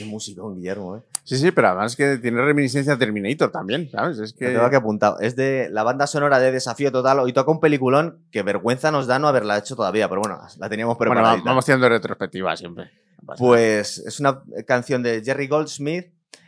Qué musicón, Guillermo, ¿eh? Sí, sí, pero además que tiene reminiscencia a Terminator también, ¿sabes? Es Que tengo que apuntado. Es de la banda sonora de Desafío Total. Hoy toca un peliculón que vergüenza nos da no haberla hecho todavía, pero bueno, la teníamos Bueno, preparada. va- vamos haciendo retrospectiva siempre. Pues es una canción de Jerry Goldsmith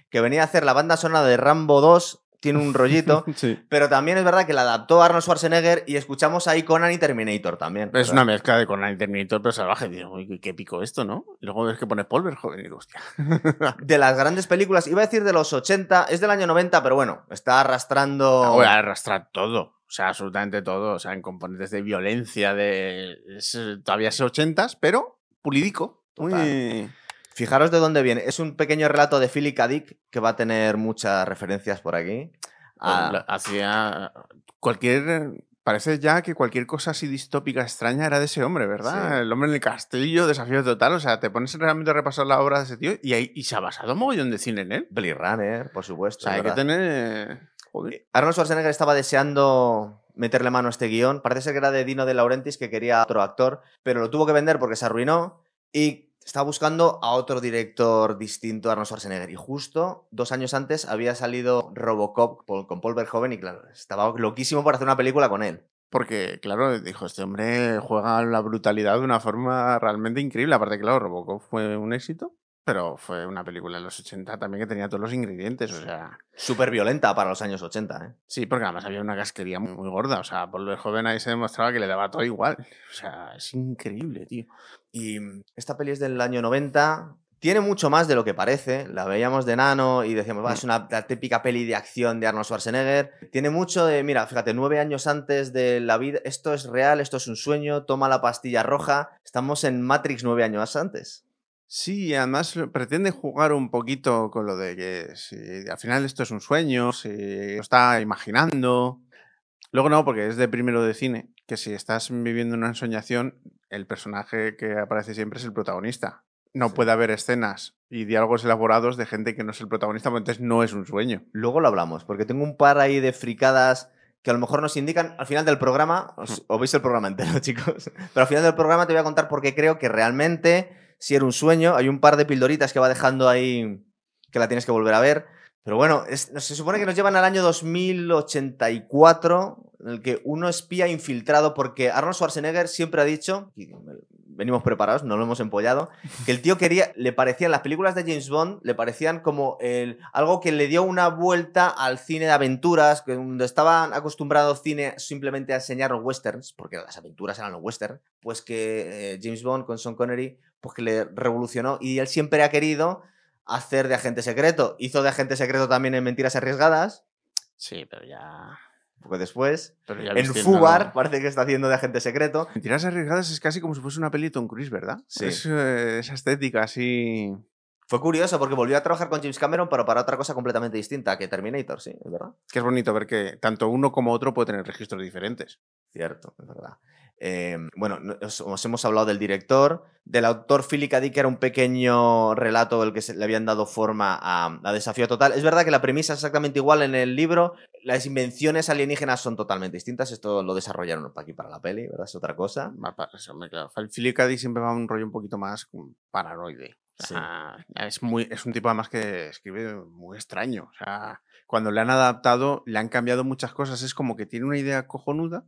que venía a hacer la banda sonora de Rambo 2. Tiene un rollito. Sí. pero también es verdad que la adaptó Arnold Schwarzenegger y escuchamos ahí Conan y Terminator también. Es ¿verdad? una mezcla de Conan y Terminator, pero salvaje. Digo, uy, qué- pico esto, ¿no? Y luego ves que pone Polver, joven, y digo, hostia. De las grandes películas, iba a decir de los 80, es del año 90, pero bueno, está arrastrando. Voy a arrastrar todo. O sea, absolutamente todo. O sea, en componentes de violencia, de. es, todavía es ochentas, pero pulidico. Muy. Fijaros de dónde viene. Es un pequeño relato de Philip K. Dick que va a tener muchas referencias por aquí. Ah, La- Hacía. Cualquier. Parece ya que cualquier cosa así distópica extraña era de ese hombre, ¿verdad? Sí. El hombre en el castillo, desafío total. O sea, te pones realmente a repasar la obra de ese tío y, ahí, y se ha basado un mogollón de cine en él. Blade Runner, por O supuesto. sea, hay que ¿verdad? tener. Joder. Arnold Schwarzenegger estaba deseando meterle mano a este guion. Parece ser que era de Dino De Laurentiis, que quería otro actor, pero lo tuvo que vender porque se arruinó y estaba buscando a otro director distinto a Arnold Schwarzenegger. Y justo dos años antes había salido Robocop con Paul Verhoeven y claro, estaba loquísimo por hacer una película con él. Porque, claro, dijo, este hombre juega la brutalidad de una forma realmente increíble. Aparte, claro, Robocop fue un éxito, pero fue una película de los 80 también que tenía todos los ingredientes. O sea, Súper violenta para los años 80, ¿eh? sí, porque además había una casquería muy, muy gorda. O sea, por lo joven ahí se demostraba que le daba todo igual. O sea, es increíble, tío. Y esta peli es del año 90. Tiene mucho más de lo que parece. La veíamos de nano y decíamos, va, es una la típica peli de acción de Arnold Schwarzenegger. Tiene mucho de, mira, fíjate, nueve años antes de la vida. Esto es real, esto es un sueño. Toma la pastilla roja. Estamos en Matrix nueve años antes. Sí, además pretende jugar un poquito con lo de que si al final esto es un sueño, si lo está imaginando. Luego no, porque es de primero de cine, que si estás viviendo una ensoñación, el personaje que aparece siempre es el protagonista. No Sí. puede haber escenas y diálogos elaborados de gente que no es el protagonista, porque entonces no es un sueño. Luego lo hablamos, porque tengo un par ahí de fricadas que a lo mejor nos indican al final del programa. Os, os veis el programa entero, chicos. Pero al final del programa te voy a contar por qué creo que realmente, si era un sueño, hay un par de pildoritas que va dejando ahí que la tienes que volver a ver. Pero bueno, se supone que nos llevan al año 2084, en el que uno espía infiltrado, porque Arnold Schwarzenegger siempre ha dicho, venimos preparados, no lo hemos empollado, que el tío quería, le parecían las películas de James Bond, le parecían como el, algo que le dio una vuelta al cine de aventuras, que estaban acostumbrados cine simplemente a enseñar los westerns, porque las aventuras eran los westerns, pues que eh, James Bond con Sean Connery, pues que le revolucionó y él siempre ha querido hacer de agente secreto. Hizo de agente secreto también en Mentiras Arriesgadas, Sí, pero ya. Porque después Pero ya en Fubar parece que está haciendo de agente secreto. Mentiras arriesgadas es casi como si fuese una peli de Tom Cruise, ¿verdad? Sí. Es, eh, esa estética así. Fue curioso porque volvió a trabajar con James Cameron, pero para otra cosa completamente distinta que Terminator, sí, es verdad. Que es bonito ver que tanto uno como otro puede tener registros diferentes. Cierto, es verdad. Eh, bueno, no- os, os hemos hablado del director, del autor Philip K. Dick, que era un pequeño relato el que se, le habían dado forma a, a Desafío Total. Es verdad que la premisa es exactamente igual en el libro, las invenciones alienígenas son totalmente distintas, esto lo desarrollaron para aquí para la peli, ¿verdad? Es otra cosa. Claro. Philip K. Dick siempre va a un rollo un poquito más paranoide. O Sí. sea, es, muy, es un tipo además que escribe muy extraño. O sea, cuando le han adaptado, le han cambiado muchas cosas. Es como que tiene una idea cojonuda,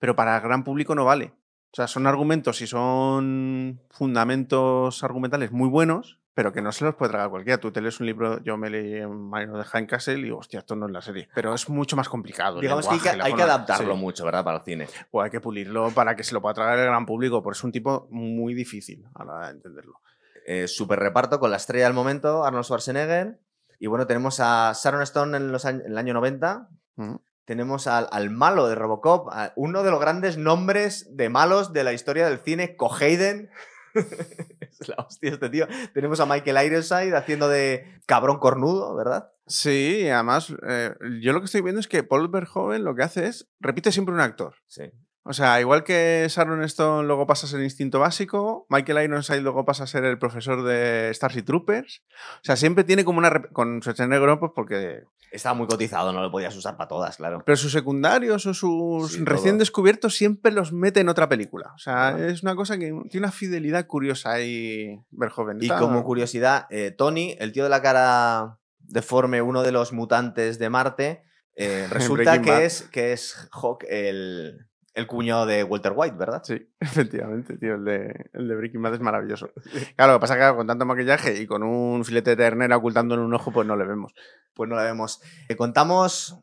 pero para el gran público no vale. O sea, son argumentos y son fundamentos argumentales muy buenos, pero que no se los puede tragar cualquiera. Tú te lees un libro, yo me leí en Marino de Castle y digo, hostia, esto no es la serie. Pero es mucho más complicado. Digamos que hay que, hay que adaptarlo sí. mucho, ¿verdad? Para el cine. O hay que pulirlo para que se lo pueda tragar el gran público, porque es un tipo muy difícil a la hora de entenderlo. Eh, super reparto con la estrella del momento, Arnold Schwarzenegger. Y bueno, tenemos a Sharon Stone en, los años- en el año 90. Ujú. Tenemos al, al malo de Robocop, uno de los grandes nombres de malos de la historia del cine, Cohayden. es la hostia este tío. Tenemos a Michael Ironside haciendo de cabrón cornudo, ¿verdad? Sí, y además, eh, yo lo que estoy viendo es que Paul Verhoeven lo que hace es, repite siempre un actor. Sí. O sea, igual que Sharon Stone luego pasa a ser instinto básico, Michael Ironside luego pasa a ser el profesor de Starship Troopers. O sea, siempre tiene como una. Con Schwarzenegger, pues porque. Estaba muy cotizado, no lo podías usar para todas, claro. Pero sus secundarios o sus Sí, recién todo. descubiertos siempre los mete en otra película. O sea, Ah. es una cosa que tiene una fidelidad curiosa ahí, Verhoeven. Y como curiosidad, eh, Tony, el tío de la cara deforme, uno de los mutantes de Marte, eh, resulta Bad. que es, que es Hawk, el, el cuñado de Walter White, ¿verdad? Sí, efectivamente, tío. El de, el de Breaking Bad es maravilloso. Claro, lo que pasa es que con tanto maquillaje y con un filete de ternera ocultando en un ojo, pues no le vemos. Pues no la vemos. Eh, contamos.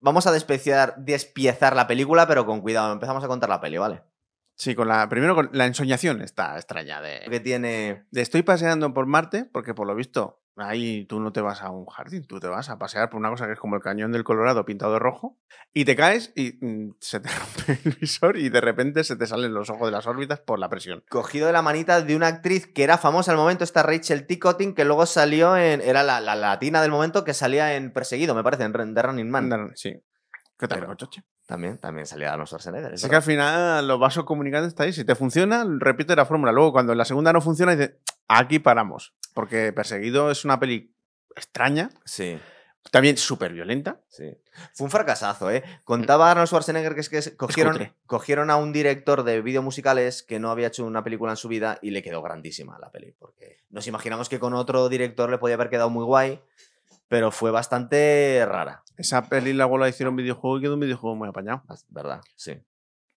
Vamos a despiezar, despiezar la película, pero con cuidado. Empezamos a contar la peli, ¿vale? Sí, con la, primero con la ensoñación está extraña de, Que tiene. de estoy paseando por Marte, porque por lo visto ahí tú no te vas a un jardín, tú te vas a pasear por una cosa que es como el cañón del Colorado pintado de rojo, y te caes y mm, se te rompe el visor y de repente se te salen los ojos de las órbitas por la presión. Cogido de la manita de una actriz que era famosa al momento, esta Rachel Ticotin, que luego salió en. Era la, la latina del momento que salía en Perseguido, me parece, en The Running Man. Sí. ¿Qué tal, Pero-? También, también salía Arnold Schwarzenegger. es Es que al final los vasos comunicantes está ahí. Si te funciona, repite la fórmula. Luego, cuando en la segunda no funciona, dice, aquí paramos. Porque Perseguido es una peli extraña, Sí. también súper violenta. Sí. Fue un fracasazo, ¿eh? Contaba Arnold Schwarzenegger que es que cogieron, cogieron a un director de vídeos musicales que no había hecho una película en su vida y le quedó grandísima la peli. Porque nos imaginamos que con otro director le podía haber quedado muy guay, pero fue bastante rara. Esa peli luego la hicieron videojuego y quedó un videojuego muy apañado. ¿Verdad? Sí.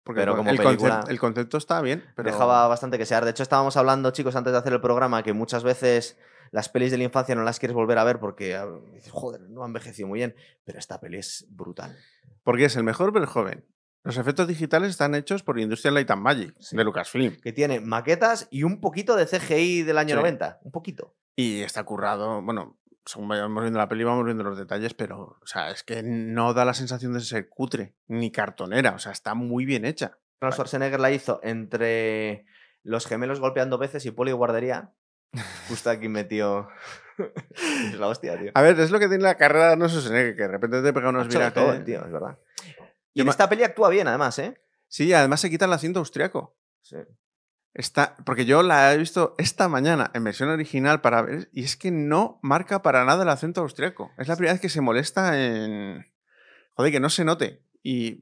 Porque Pero como el película- concepto, el concepto está bien, pero Dejaba bastante que sear. De hecho, estábamos hablando, chicos, antes de hacer el programa, que muchas veces las pelis de la infancia no las quieres volver a ver porque ah, dices, joder, no ha envejecido muy bien. Pero esta peli es brutal. porque es el mejor pero joven. Los efectos digitales están hechos por Industrial Light and Magic, Sí. de Lucasfilm. Que tiene maquetas y un poquito de CGI del año Sí. 90. Un poquito. Y está currado, bueno, según vayamos viendo la peli vamos viendo los detalles, pero, o sea, es que no da la sensación de ser cutre, ni cartonera, o sea, está muy bien hecha. Arnold Schwarzenegger la hizo entre los gemelos golpeando veces y poli de guardería. Justo aquí metió. es la hostia, tío. A ver, es lo que tiene la carrera de Arnold Schwarzenegger, que de repente te pega unos virajes. todo, tío, es verdad. Y Yo en esta peli actúa bien, además, ¿eh? Sí, además se quita el asiento austriaco. Sí. Está, porque yo la he visto esta mañana en versión original para ver, y es que no marca para nada el acento austriaco. Es la primera vez que se molesta en. Joder, que no se note. Y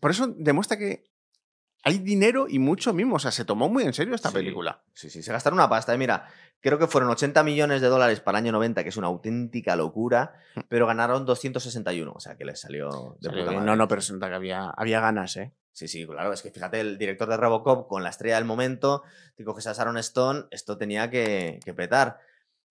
por eso demuestra que hay dinero y mucho mismo. O sea, se tomó muy en serio esta Sí. película. Sí, sí, se gastaron una pasta. ¿eh? Mira, creo que fueron 80 millones de dólares para el año 90, que es una auténtica locura, pero ganaron 261, o sea que les salió de. Salió puta madre. no, no, pero se nota que había, había ganas, ¿eh? Sí, sí, claro, es que fíjate, el director de Robocop con la estrella del momento, te coges a Sharon Stone, esto tenía que, que petar.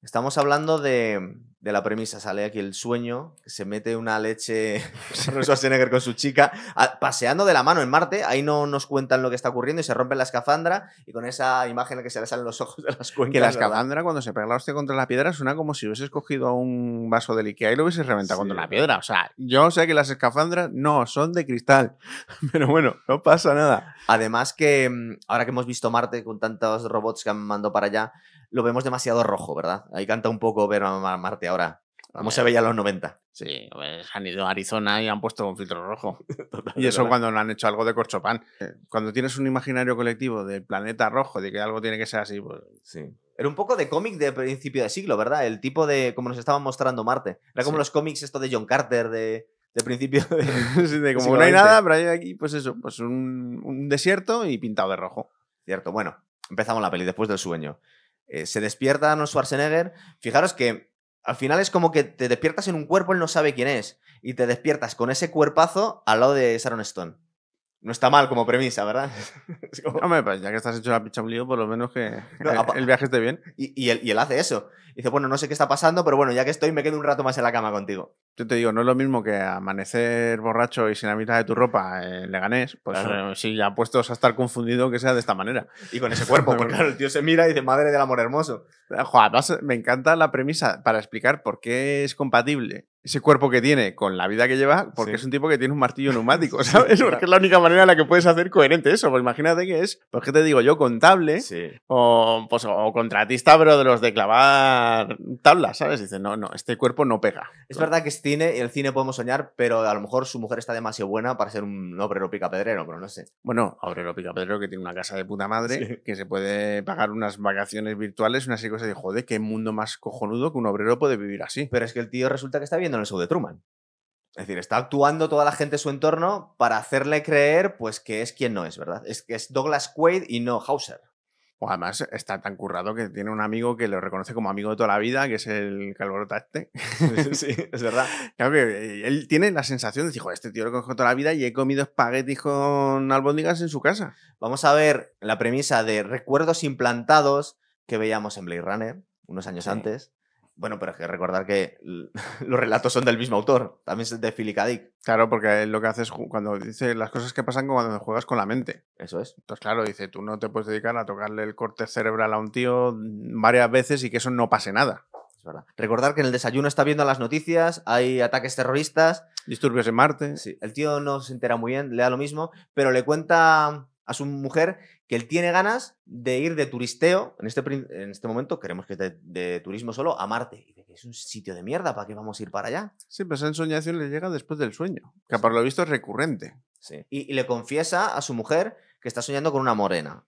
Estamos hablando de, de la premisa, sale aquí el sueño, que se mete una leche Schwarzenegger con su chica, a- paseando de la mano en Marte, ahí no nos cuentan lo que está ocurriendo y se rompe la escafandra y con esa imagen en la que se le salen los ojos de las cuencas. Que la escafandra cuando se pega la hostia contra la piedra suena como si hubieses cogido un vaso del Ikea y lo hubieses reventado Sí, contra la piedra. O sea, yo sé que las escafandras no son de cristal. Pero bueno, no pasa nada. Además que mm, ahora que hemos visto Marte con tantos robots que han mandado para allá, lo vemos demasiado rojo, ¿verdad? Ahí canta un poco ver a Ma- Marte ahora, como se veía en los 90. Sí, pues han ido a Arizona y han puesto un filtro rojo. Total, Y eso cuando no han hecho algo de corchopán. Cuando tienes un imaginario colectivo del planeta rojo, de que algo tiene que ser así, pues... Sí. Era un poco de cómic de principio de siglo, ¿verdad? El tipo de, como nos estaban mostrando Marte. Era como Sí. los cómics esto de John Carter de, de principio de... sí, de como no hay nada, pero hay aquí, pues eso, pues un, un desierto y pintado de rojo. Cierto, bueno, empezamos la peli después del sueño. Eh, se despierta Arnold Schwarzenegger. Fijaros que al final es como que te despiertas en un cuerpo, él no sabe quién es. Y te despiertas con ese cuerpazo al lado de Sharon Stone. No está mal como premisa, ¿verdad? Como- Hombre, pues ya que estás hecho la picha un lío, por lo menos que No, el- viaje esté bien. Y, y él, y él hace eso. Dice, bueno, no sé qué está pasando, pero bueno, ya que estoy, me quedo un rato más en la cama contigo. Yo te digo, no es lo mismo que amanecer borracho y sin la mitad de tu ropa en Leganés, pues Claro. eh, sí, ya puestos a estar confundido que sea de esta manera. Y con ese cuerpo, porque claro, el tío se mira y dice, madre del amor hermoso. Jo, además, me encanta la premisa para explicar por qué es compatible ese cuerpo que tiene con la vida que lleva, porque Sí. es un tipo que tiene un martillo neumático, ¿sabes? Porque es la única manera en la que puedes hacer coherente eso. Pues imagínate que es, pues qué te digo yo, contable Sí. o, pues, o contratista, pero de los de clavar tablas, ¿sabes? Dice, no, no, este cuerpo no pega. Es verdad que es cine y el cine podemos soñar, pero a lo mejor su mujer está demasiado buena para ser un obrero picapedrero, pero no sé. Bueno, Aurelio Picapedrero que tiene una casa de puta madre, Sí. que se puede pagar unas vacaciones virtuales, una serie de cosas de joder, qué mundo más cojonudo que un obrero puede vivir así. Pero es que el tío resulta que está viendo en el show de Truman. Es decir, está actuando toda la gente de su entorno para hacerle creer pues que es quien no es, ¿verdad? Es que es Douglas Quaid y no Hauser. O además está tan currado que tiene un amigo que lo reconoce como amigo de toda la vida, que es el Calvorota este. sí, es verdad. Claro que eh, él tiene la sensación de decir, joder, este tío lo conozco toda la vida y he comido espaguetis con albóndigas en su casa. Vamos a ver la premisa de recuerdos implantados que veíamos en Blade Runner unos años Sí. antes. Bueno, pero hay que recordar que los relatos son del mismo autor, también es de Philip K. Dick. Claro, porque él lo que hace es cuando dice las cosas que pasan cuando juegas con la mente. Eso es. Entonces, claro, dice, tú no te puedes dedicar a tocarle el corte cerebral a un tío varias veces y que eso no pase nada. Es verdad. Recordar que en el desayuno está viendo las noticias, hay ataques terroristas. Disturbios en Marte. Sí, el tío no se entera muy bien, le da lo mismo, pero le cuenta a su mujer que él tiene ganas de ir de turisteo, en este, en este momento queremos que es de, de turismo solo, a Marte. Y es un sitio de mierda, ¿para qué vamos a ir para allá? Sí, pero esa ensoñación le llega después del sueño, que por lo visto es recurrente. Sí. Y, y le confiesa a su mujer que está soñando con una morena.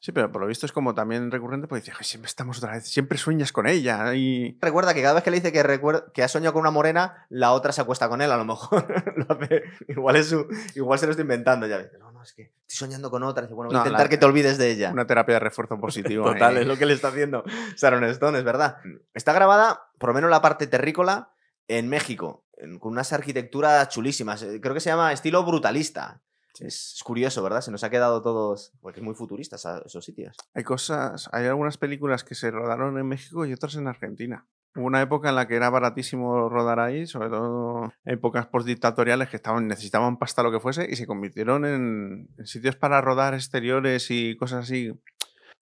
Sí, pero por lo visto es como también recurrente porque dice, "Ay, siempre estamos otra vez, siempre sueñas con ella y... Recuerda que cada vez que le dice que, que ha soñado con una morena, la otra se acuesta con él, a lo mejor. Lo hace- igual, es su- igual se lo está inventando ya. No, es que estoy soñando con otra. Bueno, voy a intentar la- que te olvides de ella. Una terapia de refuerzo positivo. Total, ahí. es lo que le está haciendo Sharon Stone, es verdad. Está grabada, por lo menos la parte terrícola, en México, con unas arquitecturas chulísimas. Eh, Creo que se llama estilo brutalista. Es, es curioso, ¿verdad? Se nos ha quedado todos. Porque es muy futurista esos sitios. Hay cosas, hay algunas películas que se rodaron en México y otras en Argentina. Hubo una época en la que era baratísimo rodar ahí, sobre todo épocas postdictatoriales que estaban, necesitaban pasta lo que fuese y se convirtieron en, en sitios para rodar exteriores y cosas así.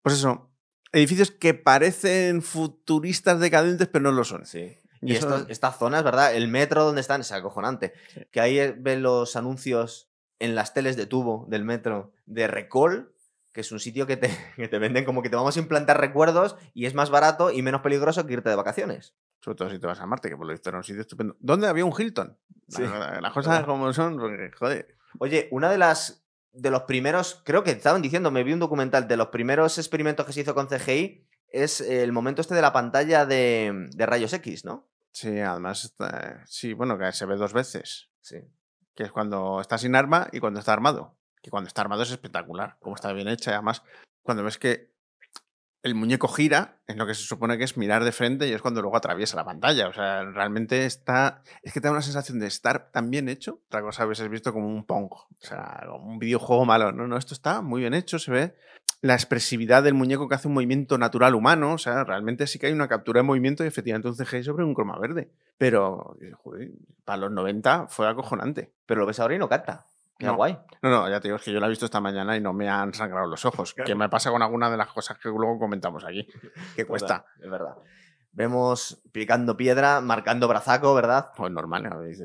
Pues eso, edificios que parecen futuristas decadentes pero no lo son. Sí. Y Y estas zonas, ¿verdad? El metro donde están es acojonante. Sí. Que ahí eh, ven los anuncios en las teles de tubo del metro de Recall, que es un sitio que te, que te venden como que te vamos a implantar recuerdos y es más barato y menos peligroso que irte de vacaciones. Sobre todo si te vas a Marte, que por lo visto era un sitio estupendo. ¿Dónde había un Hilton? Sí. La- Las cosas ¿Verdad? como son, porque, joder. Oye, una de las de los primeros, creo que estaban diciendo, me vi un documental de los primeros experimentos que se hizo con CGI, es el momento este de la pantalla de, de rayos X, ¿no? Sí, además, está- sí, bueno, que se ve dos veces. Sí. que es cuando está sin arma y cuando está armado. Que cuando está armado es espectacular, como está bien hecha. Y además, cuando ves que el muñeco gira, es lo que se supone que es mirar de frente y es cuando luego atraviesa la pantalla. O sea, realmente está. Es que te da una sensación de estar tan bien hecho. Otra cosa habéis visto como un Pong. O sea, un videojuego malo. No, no, esto está muy bien hecho. Se ve la expresividad del muñeco que hace un movimiento natural humano. O sea, realmente sí que hay una captura de movimiento y efectivamente un CGI sobre un croma verde. Pero, joder, para los 90 fue acojonante. Pero lo ves ahora y no canta. Qué No. guay. No, no, ya te digo, es que yo la he visto esta mañana y no me han sangrado los ojos. Que Claro. me pasa con alguna de las cosas que luego comentamos aquí. Que cuesta. Es verdad. Vemos picando piedra, marcando brazaco, ¿verdad? Pues normal. ¿no? Dice,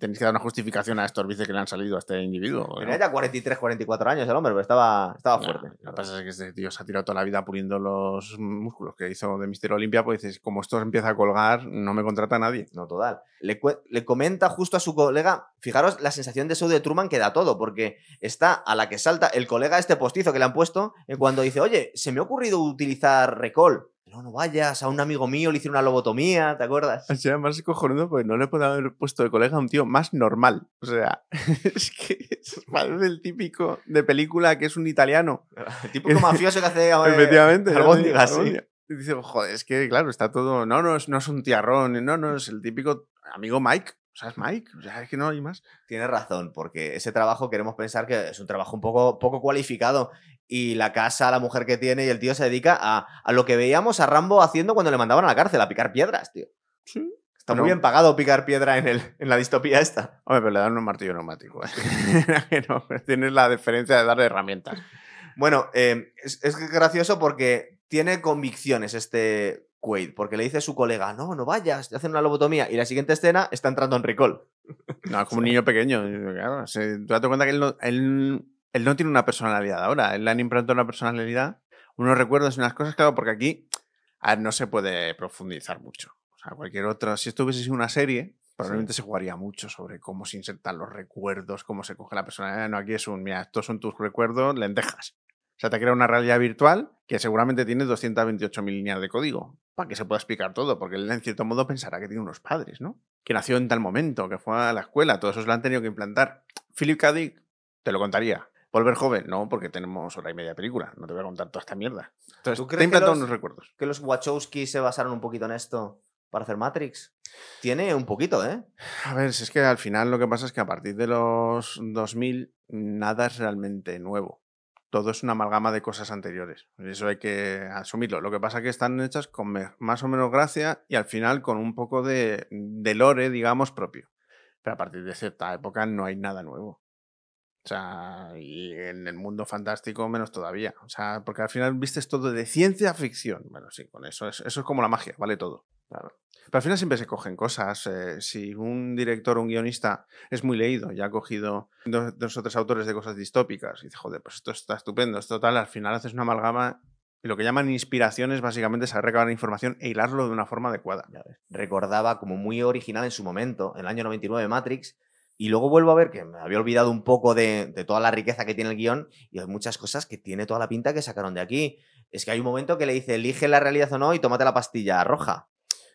Tenéis que dar una justificación a estos bices que le han salido a este individuo. ¿no? Tenía ya 43, 44 años el hombre, pero estaba, estaba No, fuerte. lo que pasa es que este tío se ha tirado toda la vida puliendo los músculos que hizo de Mister Olimpia. Pues dices, como esto empieza a colgar, no me contrata nadie. No, total. Le, le comenta justo a su colega, fijaros la sensación de show de Truman que da todo, porque está a la que salta el colega este postizo que le han puesto, cuando dice, oye, se me ha ocurrido utilizar Recall. No, no vayas, a un amigo mío le hicieron una lobotomía, ¿te acuerdas? O sea, más cojonudo, pues no le puedo haber puesto de colega a un tío más normal. O sea, es que es- parece el típico de película que es un italiano. El típico mafioso que hace... eh, Efectivamente. albóndigas, sí. Y dice, joder, es que claro, está todo. No, no, es, no es un tiarrón, no, no, es el típico amigo Mike. O sea, es Mike. O sea, es que no hay más. Tienes razón, porque ese trabajo queremos pensar que es un trabajo un poco, poco cualificado. Y la casa, la mujer que tiene y el tío se dedica a, a lo que veíamos a Rambo haciendo cuando le mandaban a la cárcel, a picar piedras, tío. Sí. Está Bueno. muy bien pagado picar piedra en, el, en la distopía esta. Hombre, pero le dan un martillo neumático. ¿eh? No, tienes la diferencia de darle herramientas. Bueno, eh, es, es gracioso porque tiene convicciones este Quaid, porque le dice a su colega, no, no vayas, te hacen una lobotomía. Y la siguiente escena está entrando en recall. No, es como un niño pequeño. Claro, se, tú date cuenta que él no, él, él no tiene una personalidad ahora. Él le han implantado una personalidad, unos recuerdos y unas cosas, claro, porque aquí a ver, no se puede profundizar mucho. O sea, cualquier otra. Si esto hubiese sido una serie, probablemente se jugaría mucho sobre cómo se insertan los recuerdos, cómo se coge la personalidad. No, aquí es un, mira, estos son tus recuerdos, lentejas. O sea, te crea una realidad virtual que seguramente tiene 228.000 líneas de código para que se pueda explicar todo, porque él en cierto modo pensará que tiene unos padres, ¿no? Que nació en tal momento, que fue a la escuela, todo eso se lo han tenido que implantar. Philip K. Dick, te lo contaría. Volver joven, no, porque tenemos hora y media de película. No te voy a contar toda esta mierda. Entonces, ¿Tú te crees he implantado que los- unos recuerdos. Que los Wachowski se basaron un poquito en esto para hacer Matrix. Tiene un poquito, ¿eh? A ver, si es que al final lo que pasa es que a partir de los 2000 nada es realmente nuevo. Todo es una amalgama de cosas anteriores. Eso hay que asumirlo. Lo que pasa es que están hechas con más o menos gracia y al final con un poco de, de lore, digamos, propio. Pero a partir de cierta época no hay nada nuevo. O sea, y en el mundo fantástico menos todavía. O sea, porque al final vistes todo de ciencia ficción. Bueno, sí, con eso es, eso es como la magia, vale todo. Claro. Pero al final siempre se cogen cosas. eh, si un director o un guionista es muy leído y ha cogido dos, o tres autores de cosas distópicas y dice, joder, pues esto está estupendo, esto tal, al final haces una amalgama y lo que llaman inspiraciones básicamente es recabar información e hilarlo de una forma adecuada. Ya. Recordaba como muy original en su momento, en el año 99 Matrix, y luego vuelvo a ver que me había olvidado un poco de, de toda la riqueza que tiene el guion y hay muchas cosas que tiene toda la pinta que sacaron de aquí. Es que hay un momento que le dice, elige la realidad o no y tómate la pastilla roja.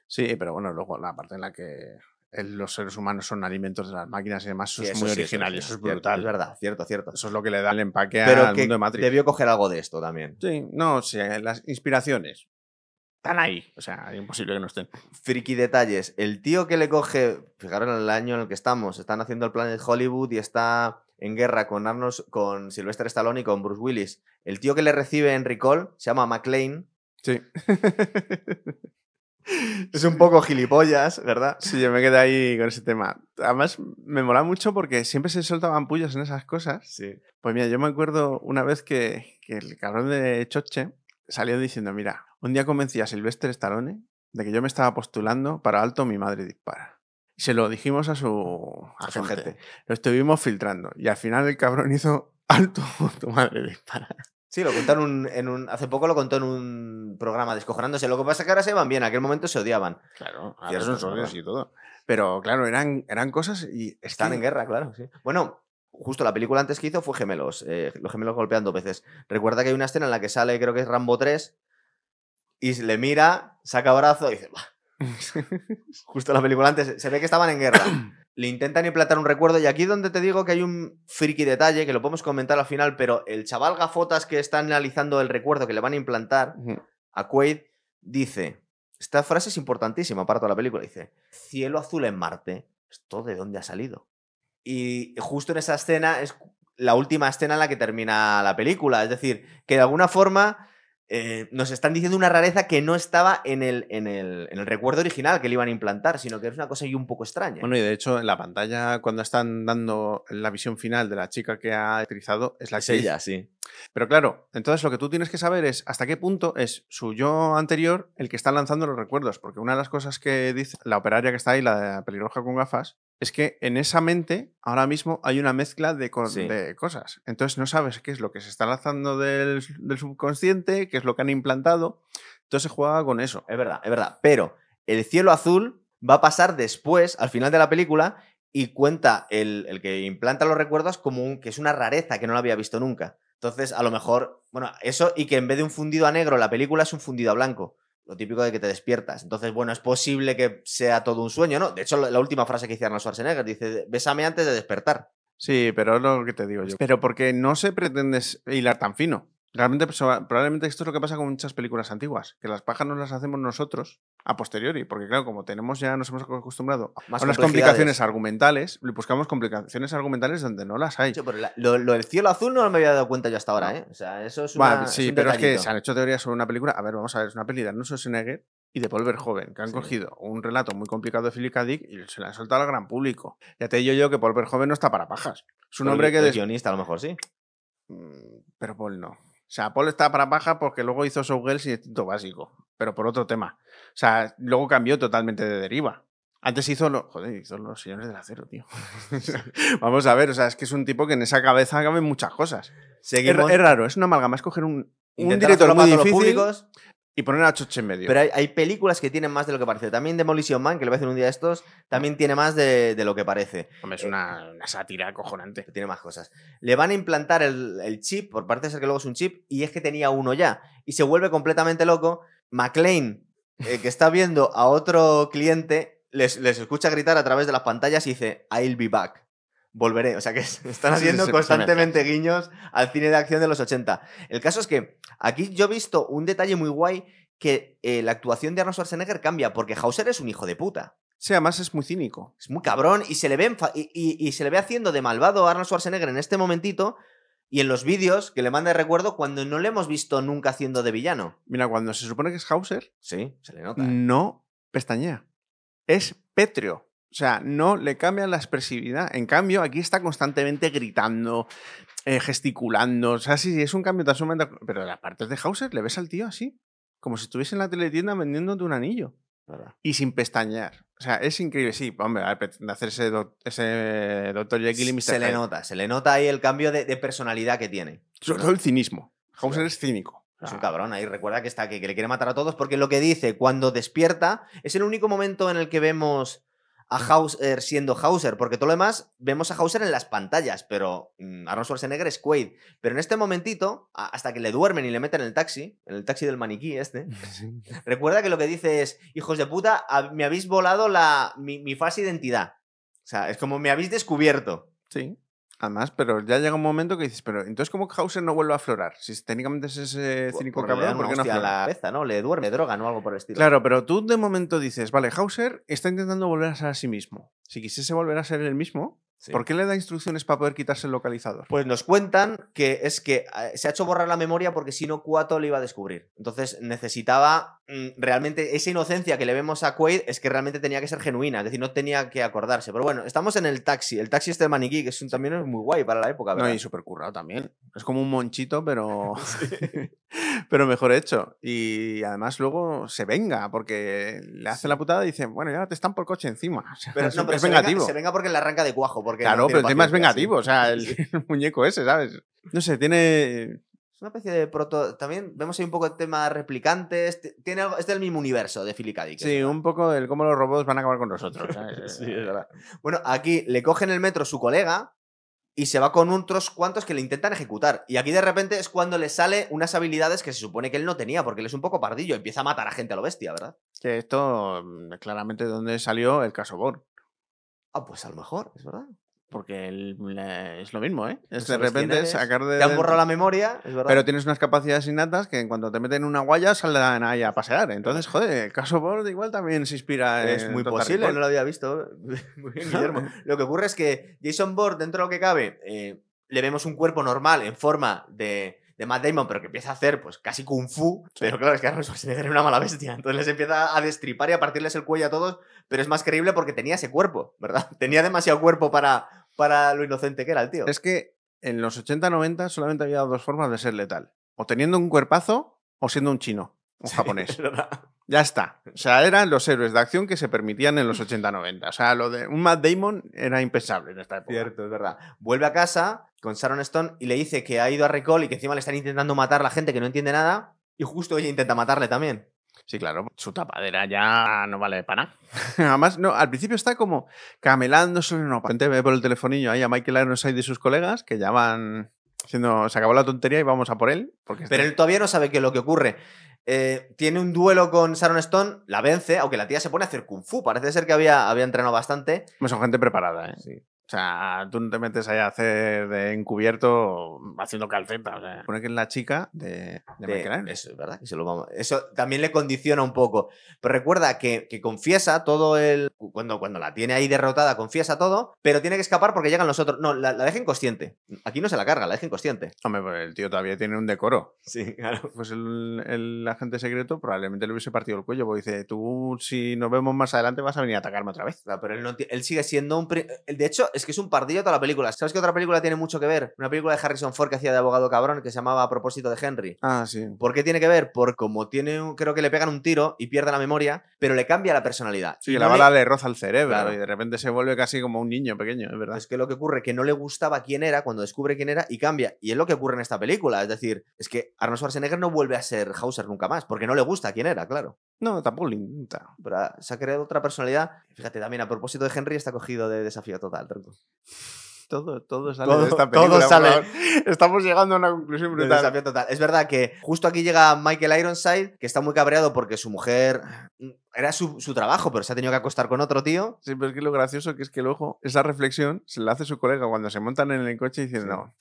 Sí, pero bueno, luego la parte en la que los seres humanos son alimentos de las máquinas y demás, eso Sí, es muy sí, original y eso es brutal. Es verdad, cierto, cierto. Eso es lo que le da el empaque Pero al que mundo de Matrix. debió coger algo de esto también. Sí, no, sí, las inspiraciones están ahí. O sea, es imposible que no estén. Friki detalles. El tío que le coge, fijaros en el año en el que estamos, están haciendo el Planet Hollywood y está en guerra con Arnold, con Sylvester Stallone y con Bruce Willis. El tío que le recibe en Recall se llama McLean. Sí. Es un poco gilipollas, ¿verdad? Sí, yo me quedé ahí con ese tema. Además, me mola mucho porque siempre se soltaban pullas en esas cosas. Sí. Pues mira, yo me acuerdo una vez que, que el cabrón de Choche salió diciendo, mira, un día convencí a Silvestre Stallone de que yo me estaba postulando para Alto Mi Madre Dispara. Y se lo dijimos a su A su agente. gente. Lo estuvimos filtrando. Y al final el cabrón hizo Alto Tu Madre Dispara. Sí, lo contó en un, en un- Hace poco lo contó en un programa descojonándose. Lo que pasa es que ahora se van bien, en aquel momento se odiaban. Claro, ahora son socios y todo. Pero claro, eran, eran cosas y Están en guerra, claro, sí. Bueno, justo la película antes que hizo fue Gemelos. eh, los gemelos golpean dos veces. Recuerda que hay una escena en la que sale, creo que es Rambo 3, y le mira, saca brazo y dice, "Bah". Justo la película antes, se ve que estaban en guerra. Le intentan implantar un recuerdo y aquí donde te digo que hay un friki detalle, que lo podemos comentar al final, pero el chaval gafotas que está analizando el recuerdo que le van a implantar a Quaid dice, esta frase es importantísima para toda la película, dice, cielo azul en Marte, ¿esto de dónde ha salido? Y justo en esa escena es la última escena en la que termina la película, es decir, que de alguna forma eh, nos están diciendo una rareza que no estaba en el, en, el, en el recuerdo original que le iban a implantar, sino que es una cosa ahí un poco extraña. Bueno, y de hecho, en la pantalla, cuando están dando la visión final de la chica que ha utilizado, es la es ella, sí. Pero claro, entonces lo que tú tienes que saber es hasta qué punto es su yo anterior el que está lanzando los recuerdos. Porque una de las cosas que dice la operaria que está ahí, la pelirroja con gafas, es que en esa mente ahora mismo hay una mezcla de, co- Sí. de cosas. Entonces no sabes qué es lo que se está lanzando del, del subconsciente, qué es lo que han implantado. Entonces se juega con eso. Es verdad, es verdad. Pero el cielo azul va a pasar después, al final de la película, y cuenta el, el que implanta los recuerdos como un, que es una rareza que no lo había visto nunca. Entonces, a lo mejor, bueno, eso y que en vez de un fundido a negro, la película es un fundido a blanco. Lo típico de que te despiertas. Entonces, bueno, es posible que sea todo un sueño, ¿no? De hecho, la última frase que dice Arnold Schwarzenegger dice, bésame antes de despertar. Sí, pero es lo que te digo yo. Pero porque no se pretende hilar tan fino. Realmente, pues, probablemente esto es lo que pasa con muchas películas antiguas, que las pajas nos las hacemos nosotros a posteriori, porque claro, como tenemos ya, nos hemos acostumbrado Más a unas complicaciones argumentales, le buscamos complicaciones argumentales donde no las hay. Sí, pero la- lo, lo del cielo azul no me había dado cuenta yo hasta ahora, ¿eh? O sea, eso es una, sí, un pero es que se han hecho teorías sobre una película. A ver, vamos a ver, es una peli de Arnold Schwarzenegger y de Paul Verhoeven, que han Sí. cogido un relato muy complicado de Philip K. Dick y se la han soltado al gran público. Ya te digo yo que Paul Verhoeven no está para pajas. Es un Pero hombre que... el des- guionista a lo mejor sí. Mm, Pero Paul no. O sea, Paul está para paja porque luego hizo Showgirls y Instinto Básico. pero por otro tema. O sea, luego cambió totalmente de deriva. Antes hizo, lo, joder, hizo los señores del acero, tío. Vamos a ver, o sea, es que es un tipo que en esa cabeza caben muchas cosas. Seguimos es raro, es una amalgama, es coger un, un director muy todos los difícil públicos, y poner a Choche en medio. Pero hay, hay películas que tienen más de lo que parece. También Demolition Man, que le voy a hacer un día de estos, también tiene más de, de lo que parece. Hombre, es una, una sátira acojonante. Tiene más cosas. Le van a implantar el, el chip, por parte de ser que luego es un chip, y es que tenía uno ya. Y se vuelve completamente loco. McLean, eh, que está viendo a otro cliente, les, les escucha gritar a través de las pantallas y dice, I'll be back. Volveré. O sea que están Sí, sí, haciendo constantemente guiños al cine de acción de los 80. El caso es que aquí yo he visto un detalle muy guay que eh, la actuación de Arnold Schwarzenegger cambia, porque Hauser es un hijo de puta. Sí, además es muy cínico. Es muy cabrón y se le ve, enfa- y, y- y se le ve haciendo de malvado a Arnold Schwarzenegger en este momentito y en los vídeos que le manda de recuerdo cuando no le hemos visto nunca haciendo de villano. Mira, cuando se supone que es Hauser, Sí, se le nota. ¿eh? no pestañea. Es pétreo. O sea, no le cambia la expresividad. En cambio, aquí está constantemente gritando, eh, gesticulando. O sea, sí, es un cambio tan sumamente. Pero las partes de Hauser le ves al tío así, como si estuviese en la teletienda vendiéndote un anillo. ¿verdad? Y sin pestañear. O sea, es increíble. Sí, hombre, a ver, hacer ese, doc- ese Dr. Jekyll y Mr. Se le nota, se le nota ahí el cambio de, de personalidad que tiene. Sobre todo el cinismo. Hauser es cínico. Es un cabrón ahí, recuerda que está que, que le quiere matar a todos porque lo que dice cuando despierta es el único momento en el que vemos a Hauser siendo Hauser, porque todo lo demás vemos a Hauser en las pantallas, pero mm, Arnold Schwarzenegger es Quaid. Pero en este momentito, hasta que le duermen y le meten en el taxi, en el taxi del maniquí este, recuerda que lo que dice es, hijos de puta, me habéis volado la, mi, mi falsa identidad. O sea, es como me habéis descubierto. Sí. Además, pero ya llega un momento que dices, pero entonces, ¿cómo Hauser no vuelve a aflorar? Si técnicamente es ese Por- cínico dan cabrón, ¿por qué no aflora? la cabeza, ¿no? Le duerme, droga, ¿no? Algo por el estilo. Claro, pero tú de momento dices, vale, Hauser está intentando volver a ser a sí mismo. Si quisiese volver a ser el mismo, Sí. ¿por qué le da instrucciones para poder quitarse el localizador? Pues nos cuentan que es que eh, se ha hecho borrar la memoria porque si no Cuato le iba a descubrir. Entonces necesitaba mm, realmente esa inocencia que le vemos a Quaid es que realmente tenía que ser genuina, es decir, no tenía que acordarse. Pero bueno, estamos en el taxi, el taxi este del maniquí, que es un- también es muy guay para la época, no, ¿verdad? y súper currado también. Es como un monchito, pero, pero mejor hecho. Y además luego se venga, porque le hace la putada y dice, bueno, ya te están por coche encima. O sea, Pero, es, no, pero es se venga- vengativo. se venga porque le arranca de cuajo. Porque Claro, no pero el tema es vengativo, o sea, el, muñeco ese, ¿sabes? No sé, tiene... Es una especie de proto. También vemos ahí un poco el tema replicantes. Tiene algo, es del mismo universo de Philip. Dick, Sí, un poco del cómo los robots van a acabar con nosotros. ¿sabes? Sí, es verdad. Bueno, aquí le cogen el metro su colega y se va con otros cuantos que le intentan ejecutar. Y aquí de repente es cuando le sale unas habilidades que se supone que él no tenía, porque él es un poco pardillo, empieza a matar a gente a lo bestia, ¿verdad? Que esto, mm, claramente, de dónde salió el caso Borg. Ah, pues a lo mejor, es verdad. Porque el- es lo mismo, ¿eh? Es de repente eres, sacar de. Te han borrado la memoria, es verdad. Pero tienes unas capacidades innatas que en cuanto te meten en una guaya salen ahí a pasear. Entonces, joder, el caso Borg igual también se inspira es en muy posible, no lo había visto. Muy bien, Guillermo. Lo que ocurre es que Jason Bourne, dentro de lo que cabe, eh, le vemos un cuerpo normal en forma de, de Matt Damon, pero que empieza a hacer pues casi kung fu. Pero claro, es que Arnold Schwarzenegger era una mala bestia. Entonces les empieza a destripar y a partirles el cuello a todos, pero es más creíble porque tenía ese cuerpo, ¿verdad? Tenía demasiado cuerpo para, para lo inocente que era el tío. Es que en los 80-90 solamente había dos formas de ser letal. O teniendo un cuerpazo o siendo un chino, un Sí, japonés. Ya está. O sea, eran los héroes de acción que se permitían en los 80-90. O sea, lo de un Matt Damon era impensable en esta época. Cierto, es verdad. Vuelve a casa con Sharon Stone y le dice que ha ido a Recall y que encima le están intentando matar a la gente que no entiende nada. Y justo ella intenta matarle también. Sí, claro. Su tapadera ya no vale para nada. Además, no, al principio está como camelando sobre una gente ve por el telefonillo ahí a Michael Ironside y sus colegas que ya van diciendo se acabó la tontería y vamos a por él. Porque Pero él todavía no sabe qué es lo que ocurre. Eh, tiene un duelo con Sharon Stone, la vence, aunque la tía se pone a hacer kung fu. Parece ser que había, había entrenado bastante. Hombre, son gente preparada, ¿eh? O sea, tú no te metes ahí a hacer de encubierto haciendo calceta. O sea, pone que es la chica de, de de- Michael eso es verdad. se lo vamos- Eso también le condiciona un poco. Pero recuerda que, que confiesa todo el. Cuando, cuando la tiene ahí derrotada, confiesa todo, pero tiene que escapar porque llegan los otros. No, la, la deja inconsciente. Aquí no se la carga, la deja inconsciente. Hombre, pues el tío todavía tiene un decoro. Sí, claro. Pues el, el agente secreto probablemente le hubiese partido el cuello. Porque dice, tú si nos vemos más adelante vas a venir a atacarme otra vez. Pero él, no, él sigue siendo un. De hecho, es que es un pardillo toda la película. ¿Sabes qué otra película tiene mucho que ver? Una película de Harrison Ford que hacía de abogado cabrón que se llamaba A propósito de Henry. Ah, sí. ¿Por qué tiene que ver? Por como tiene, un- creo que le pegan un tiro y pierde la memoria, pero le cambia la personalidad. Sí, Y no la le- bala le roza el cerebro Claro. y de repente se vuelve casi como un niño pequeño, es verdad. Es que lo que ocurre que no le gustaba quién era cuando descubre quién era y cambia. Y es lo que ocurre en esta película. Es decir, es que Arnold Schwarzenegger no vuelve a ser Hauser nunca más, porque no le gusta quién era, claro. No, tampoco le intenta. Pero ah, se ha creado otra personalidad. Fíjate, también a propósito de Henry está cogido de desafío total. tronco. Todo, todo sale Todo- de esta todo película. por sale. Estamos llegando a una conclusión De brutal. desafío total. Es verdad que justo aquí llega Michael Ironside, que está muy cabreado porque su mujer mm, era su, su trabajo, pero se ha tenido que acostar con otro tío. Sí, pero es que lo gracioso que es que luego esa reflexión se la hace su colega cuando se montan en el coche diciendo, Sí. no,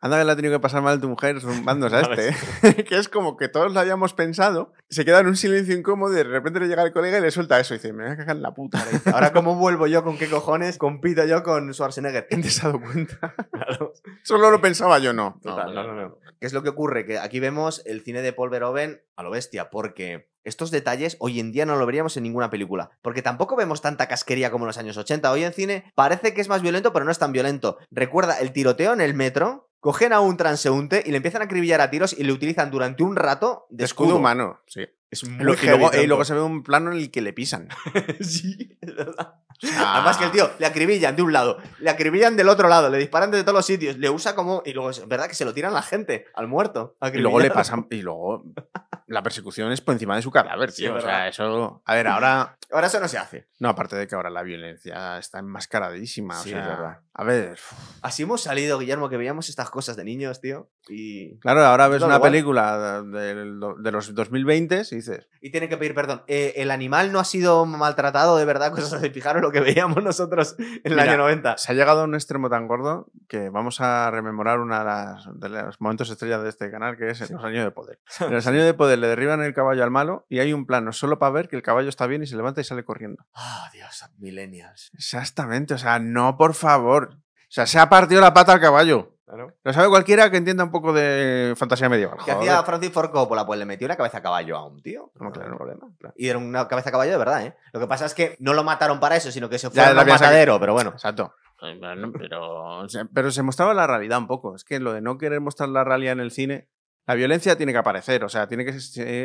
anda que le ha tenido que pasar mal tu mujer zumbándose a este. que es como que todos lo hayamos pensado, se queda en un silencio incómodo y de repente le llega el colega y le suelta eso y dice, me voy a cagar en la puta. Ahora, ¿cómo vuelvo yo? ¿Con qué cojones compito yo con Schwarzenegger? ¿Quién te se ha dado cuenta? Solo lo pensaba yo, no. Total, no, no, no. ¿Qué es lo que ocurre? Que aquí vemos el cine de Paul Verhoeven a lo bestia, porque estos detalles hoy en día no lo veríamos en ninguna película. Porque tampoco vemos tanta casquería como en los años 80. Hoy en cine parece que es más violento, pero no es tan violento. Recuerda el tiroteo en el metro. Cogen a un transeúnte y le empiezan a acribillar a tiros y le utilizan durante un rato de De escudo humano, sí. Es Y muy y, luego, y luego se ve un plano en el que le pisan. sí, es verdad. Ah. Además que el tío le acribillan de un lado, le acribillan del otro lado, le disparan desde todos los sitios, le usa como... Y luego es verdad que se lo tiran la gente, al muerto. Y luego le pasan. Y luego la persecución es por encima de su cadáver, Sí, tío. o sea, eso. A ver, ahora. Ahora eso no se hace. No, aparte de que ahora la violencia está enmascaradísima. Sí, o es sea, verdad. A ver. Así hemos salido, Guillermo, que veíamos estas cosas de niños, tío. Y, Claro, ahora ves una igual. película do- de, los 2020 y dices. y tiene que pedir perdón. Eh, el animal no ha sido maltratado, de verdad, cosas así. Fijaros lo que veíamos nosotros en el Mira, año 90. Se ha llegado a un extremo tan gordo que vamos a rememorar uno de, las- de los momentos estrellas de este canal, que es en los años de poder. En los años de poder le derriban el caballo al malo y hay un plano solo para ver que el caballo está bien y se levanta y sale corriendo. Ah, Dios, millennials. Exactamente, o sea, no, por favor. O sea, se ha partido la pata al caballo. Lo sabe cualquiera que entienda un poco de fantasía medieval. ¿Qué joder. hacía Francis Ford Coppola? Pues le metió una cabeza a caballo a un tío. No, No, claro. claro, problema. Y era una cabeza a caballo de verdad, ¿eh? Lo que pasa es que no lo mataron para eso, sino que se fue Ya, a la un había sacado. matadero, pero bueno. Exacto. Bueno, pero, se- pero se mostraba la realidad un poco. Es que lo de no querer mostrar la realidad en el cine, la violencia tiene que aparecer. O sea, tiene que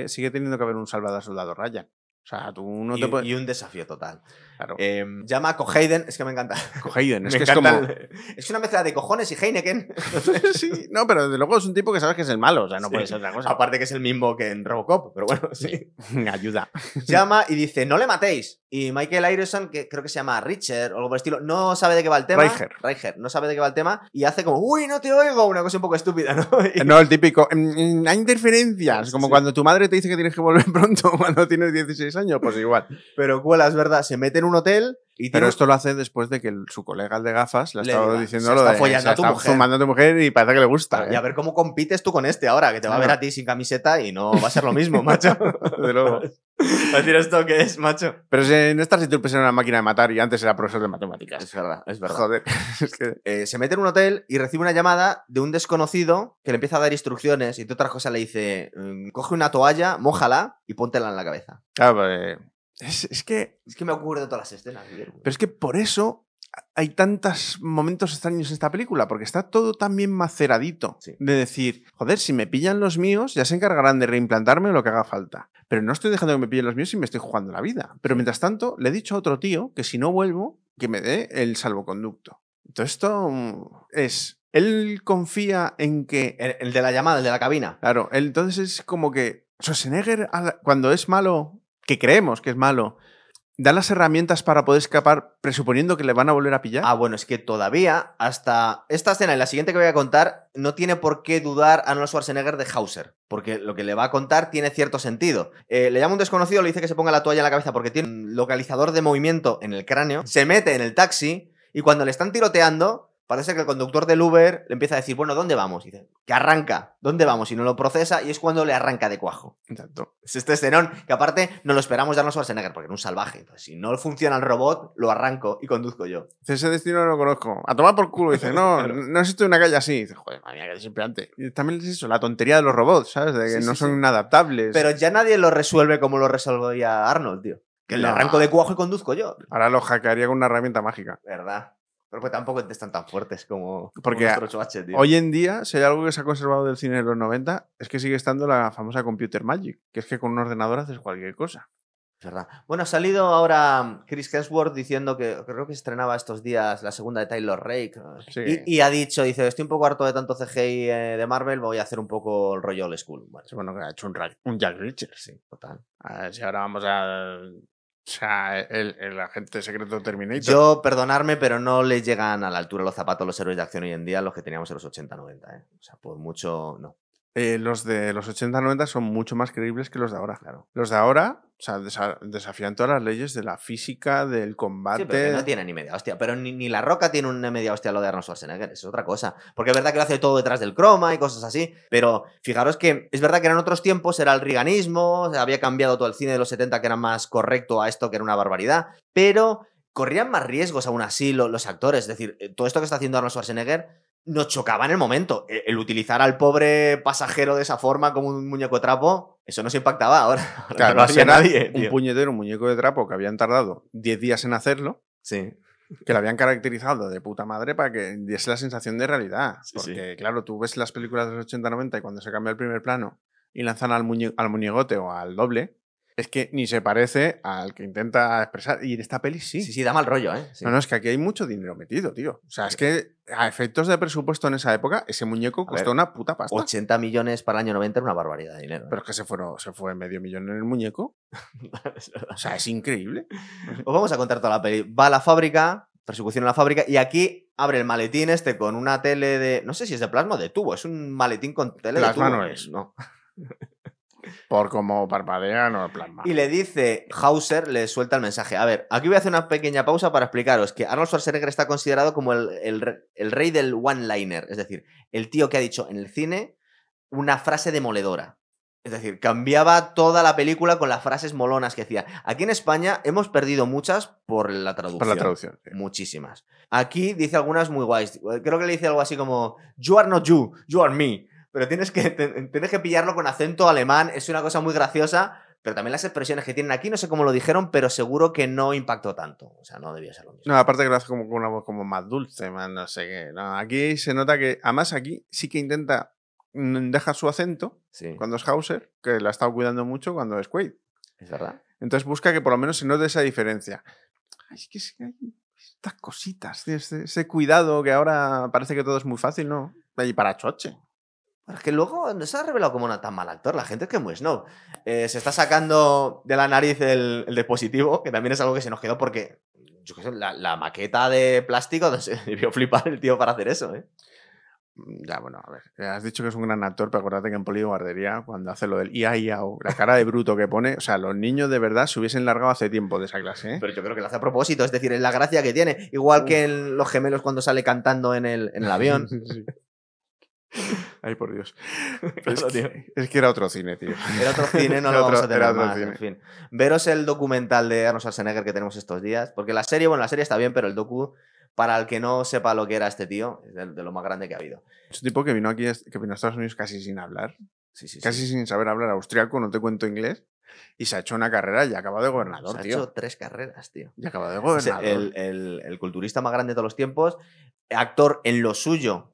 sigue teniendo que haber un salvador soldado Ryan. O sea, tú no y, te puedes. y un desafío total. Claro. Eh, llama a Coheiden, es que me encanta. Coheiden, es Me que es como. el- es una mezcla de cojones y Heineken. sí, no, pero desde luego es un tipo que sabes que es el malo. O sea, no Sí. puede ser otra cosa. Aparte que es el mismo que en Robocop, pero bueno, sí. Ayuda. Llama y dice, no le matéis. Y Michael Irison, que creo que se llama Richard o algo por el estilo, no sabe de qué va el tema. Reicher. Reicher, no sabe de qué va el tema y hace como, uy, no te oigo, una cosa un poco estúpida, ¿no? Y- No, el típico. "Mm, mm, Hay interferencias. Como Sí. cuando tu madre te dice que tienes que volver pronto cuando tienes 16 años, pues igual. Pero cuela, es verdad, se mete en un hotel y Pero tiene- esto lo hace después de que el- su colega, el de gafas, le ha estado diciendo se lo está de. follando se a tu está mujer. fumando a tu mujer y parece que le gusta. Y a ¿eh? ver cómo compites tú con este ahora, que te va a ver a ti sin camiseta y no va a ser lo mismo, macho. Desde luego. Va a decir esto que es, macho. Pero si en esta situación era una máquina de matar y antes era profesor de matemáticas. Es verdad, es verdad. Joder. es que. Eh, se mete en un hotel y recibe una llamada de un desconocido que le empieza a dar instrucciones y entre otras cosas le dice, mm, coge una toalla, mójala y póntela en la cabeza. Claro, pues, es, es que. Es que me ocurre de todas las escenas, Guillermo. Pero es que por eso hay tantos momentos extraños en esta película, porque está todo tan bien maceradito. Sí. De decir, joder, si me pillan los míos, ya se encargarán de reimplantarme lo que haga falta. Pero no estoy dejando que me pillen los míos y me estoy jugando la vida. Pero mientras tanto, le he dicho a otro tío que si no vuelvo, que me dé el salvoconducto. Entonces esto mm, es, él confía en que... El, el de la llamada, el de la cabina. Claro, él entonces es como que Schwarzenegger, cuando es malo, que creemos que es malo, da las herramientas para poder escapar presuponiendo que le van a volver a pillar. Ah, bueno, es que todavía, hasta esta escena y la siguiente que voy a contar, no tiene por qué dudar Arnold Schwarzenegger de Hauser. Porque lo que le va a contar tiene cierto sentido. Eh, le llama un desconocido, le dice que se ponga la toalla en la cabeza porque tiene un localizador de movimiento en el cráneo. Se mete en el taxi y cuando le están tiroteando, parece que el conductor del Uber le empieza a decir, bueno, ¿dónde vamos? Y dice, que arranca. ¿Dónde vamos? Y no lo procesa y es cuando le arranca de cuajo. Exacto. Es este escenón que aparte no lo esperamos de Arnold Schwarzenegger porque era un salvaje. Entonces, si no funciona el robot, lo arranco y conduzco yo. Ese destino no lo conozco. A tomar por culo. Dice, no, Claro. no existe una calle así. Dice, joder, madre mía, que desesperante. Y también es eso, la tontería de los robots, ¿sabes? De que Sí, no sí, son sí. inadaptables. Pero ya nadie lo resuelve como lo resolvería Arnold, tío. Que le arranco de cuajo y conduzco yo. Ahora lo hackearía con una herramienta mágica. ¿Verdad? Pero que tampoco están tan fuertes como, como Porque nuestro Schwarze, tío. Hoy en día, si hay algo que se ha conservado del cine de los 90, es que sigue estando la famosa Computer Magic, que es que con un ordenador haces cualquier cosa. Es verdad. Bueno, ha salido ahora Chris Hemsworth diciendo que creo que estrenaba estos días la segunda de Taylor Rake. Sí. Y, y ha dicho, dice, estoy un poco harto de tanto CGI eh, de Marvel, voy a hacer un poco el rollo old school. Bueno, que ha hecho un, Jack Richards. sí, total. A ver si ahora vamos a. O sea, el, el agente secreto Terminator. Yo, perdonarme, pero no le llegan a la altura los zapatos los héroes de acción hoy en día los que teníamos en los 80-90. ¿eh? O sea, por mucho, no. Eh, los de los 80-90 son mucho más creíbles que los de ahora. Claro. Los de ahora, o sea, desa- desafían todas las leyes de la física, del combate. Sí, pero que no tiene ni media hostia. Pero ni, ni La Roca tiene una media hostia lo de Arnold Schwarzenegger. Es otra cosa. Porque es verdad que lo hace todo detrás del croma y cosas así. Pero fijaros que es verdad que eran otros tiempos, era el riganismo, había cambiado todo el cine de los 70 que era más correcto a esto que era una barbaridad. Pero corrían más riesgos aún así lo- los actores. Es decir, eh, todo esto que está haciendo Arnold Schwarzenegger nos chocaba en el momento. E- El utilizar al pobre pasajero de esa forma como un muñeco de trapo, eso no se impactaba ahora. Ahora Claro, no era nadie. un tío. puñetero, un muñeco de trapo que habían tardado 10 días en hacerlo, Sí. que lo habían caracterizado de puta madre para que diese la sensación de realidad. Sí, sí. Porque, claro, tú ves las películas de los 80-90 y cuando se cambia el primer plano y lanzan al, muñe- al muñegote o al doble, es que ni se parece al que intenta expresar. Y en esta peli sí. Sí, sí, da mal rollo, ¿eh? Sí. No, no, es que aquí hay mucho dinero metido, tío. O sea, es que a efectos de presupuesto en esa época, ese muñeco costó ver, una puta pasta. 80 millones para el año 90 era una barbaridad de dinero. ¿eh? Pero es que se, fueron, se fue medio millón en el muñeco. O sea, es increíble. Os vamos a contar toda la peli. Va a la fábrica, persecución en la fábrica, y aquí abre el maletín este con una tele de. No sé si es de plasma o de tubo, es un maletín con tele Plasma de tubo. no es. No. Por como parpadea, no plasma. Y le dice, Hauser le suelta el mensaje. A ver, aquí voy a hacer una pequeña pausa para explicaros que Arnold Schwarzenegger está considerado como el, el rey del one-liner, es decir, el tío que ha dicho en el cine una frase demoledora. Es decir, cambiaba toda la película con las frases molonas que decía. Aquí en España hemos perdido muchas por la traducción. Por la traducción. sí. Muchísimas. Aquí dice algunas muy guays. Creo que le dice algo así como You are not you, you are me. Pero tienes que, tienes que pillarlo con acento alemán. Es una cosa muy graciosa. Pero también las expresiones que tienen aquí, no sé cómo lo dijeron, pero seguro que no impactó tanto. O sea, no debía ser lo mismo. No, aparte que lo hace como con una voz como más dulce, más no sé qué. No, aquí se nota que, además aquí sí que intenta mm, dejar su acento Sí, cuando es Hauser, que la ha estado cuidando mucho cuando es Quaid. es verdad. Entonces busca que por lo menos se note esa diferencia. Ay, es que sí hay estas cositas, ese, ese cuidado que ahora parece que todo es muy fácil, ¿no? Y para choche. Pero es que luego no se ha revelado como un tan mal actor. La gente es que es muy snob. Eh, se está sacando de la nariz el, el dispositivo, que también es algo que se nos quedó porque, yo qué sé, la, la maqueta de plástico, no sé, debió flipar el tío para hacer eso, ¿eh? Mm, Ya, bueno, a ver. eh, Has dicho que es un gran actor, pero acuérdate que en Polígono Guardería, cuando hace lo del ia, ia, o la cara de bruto que pone, o sea, los niños de verdad se hubiesen largado hace tiempo de esa clase, ¿eh? Pero yo creo que lo hace a propósito, es decir, es la gracia que tiene. Igual que en Los Gemelos cuando sale cantando en el, en el avión. Sí. Ay, por Dios. es, que, es que era otro cine, tío. Era otro cine, no lo vamos a tener era otro más. cine. En fin. Veros el documental de Arnold Schwarzenegger que tenemos estos días. Porque la serie, bueno, la serie está bien, pero el docu, para el que no sepa lo que era este tío, es de, de lo más grande que ha habido. Es un tipo que vino aquí, que vino a Estados Unidos casi sin hablar, Sí, sí, sí. casi sin saber hablar austriaco, no te cuento inglés, y se ha hecho una carrera y ha acabado de gobernador, Se ha tío. hecho tres carreras, tío. Y ha acabado de O sea, gobernador. el, el- el culturista más grande de todos los tiempos, actor en lo suyo,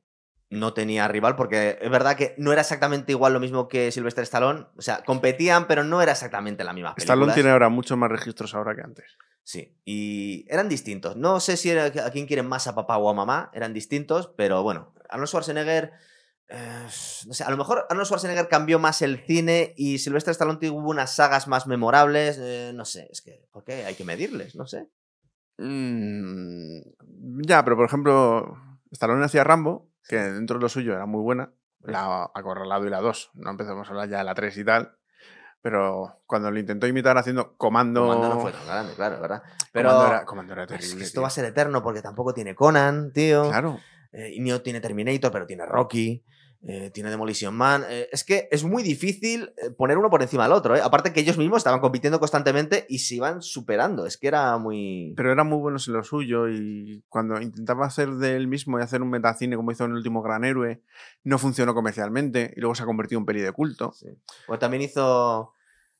no tenía rival, porque es verdad que no era exactamente igual lo mismo que Sylvester Stallone. O sea, competían, pero no era exactamente la misma. Stallone tiene ahora muchos más registros ahora que antes. Sí, y eran distintos. No sé si era a quién quieren más, a papá o a mamá, eran distintos, pero bueno, Arnold Schwarzenegger. eh, no sé, a lo mejor Arnold Schwarzenegger cambió más el cine y Sylvester Stallone tuvo unas sagas más memorables. eh, no sé, es que, ¿por qué? Hay que medirles, no sé. Mm, ya, pero por ejemplo, Stallone hacía Rambo, que dentro de lo suyo era muy buena. La Acorralado y la 2. No empezamos a hablar ya de la 3 y tal. Pero cuando lo intentó imitar haciendo Comando. Comando no fue tan grande, claro, ¿verdad? Pero Comando era, Comando era es que terrible. esto tío. va a ser eterno porque tampoco tiene Conan, tío. Claro. Eh, y no tiene Terminator, pero tiene Rocky. Eh, tiene Demolition Man. eh, es que es muy difícil eh, poner uno por encima del otro. ¿eh? Aparte que ellos mismos estaban compitiendo constantemente y se iban superando. Es que era muy. Pero eran muy buenos en lo suyo y cuando intentaba hacer de él mismo y hacer un metacine como hizo en el último Gran Héroe, no funcionó comercialmente y luego se ha convertido en peli de culto. Sí. Pues también hizo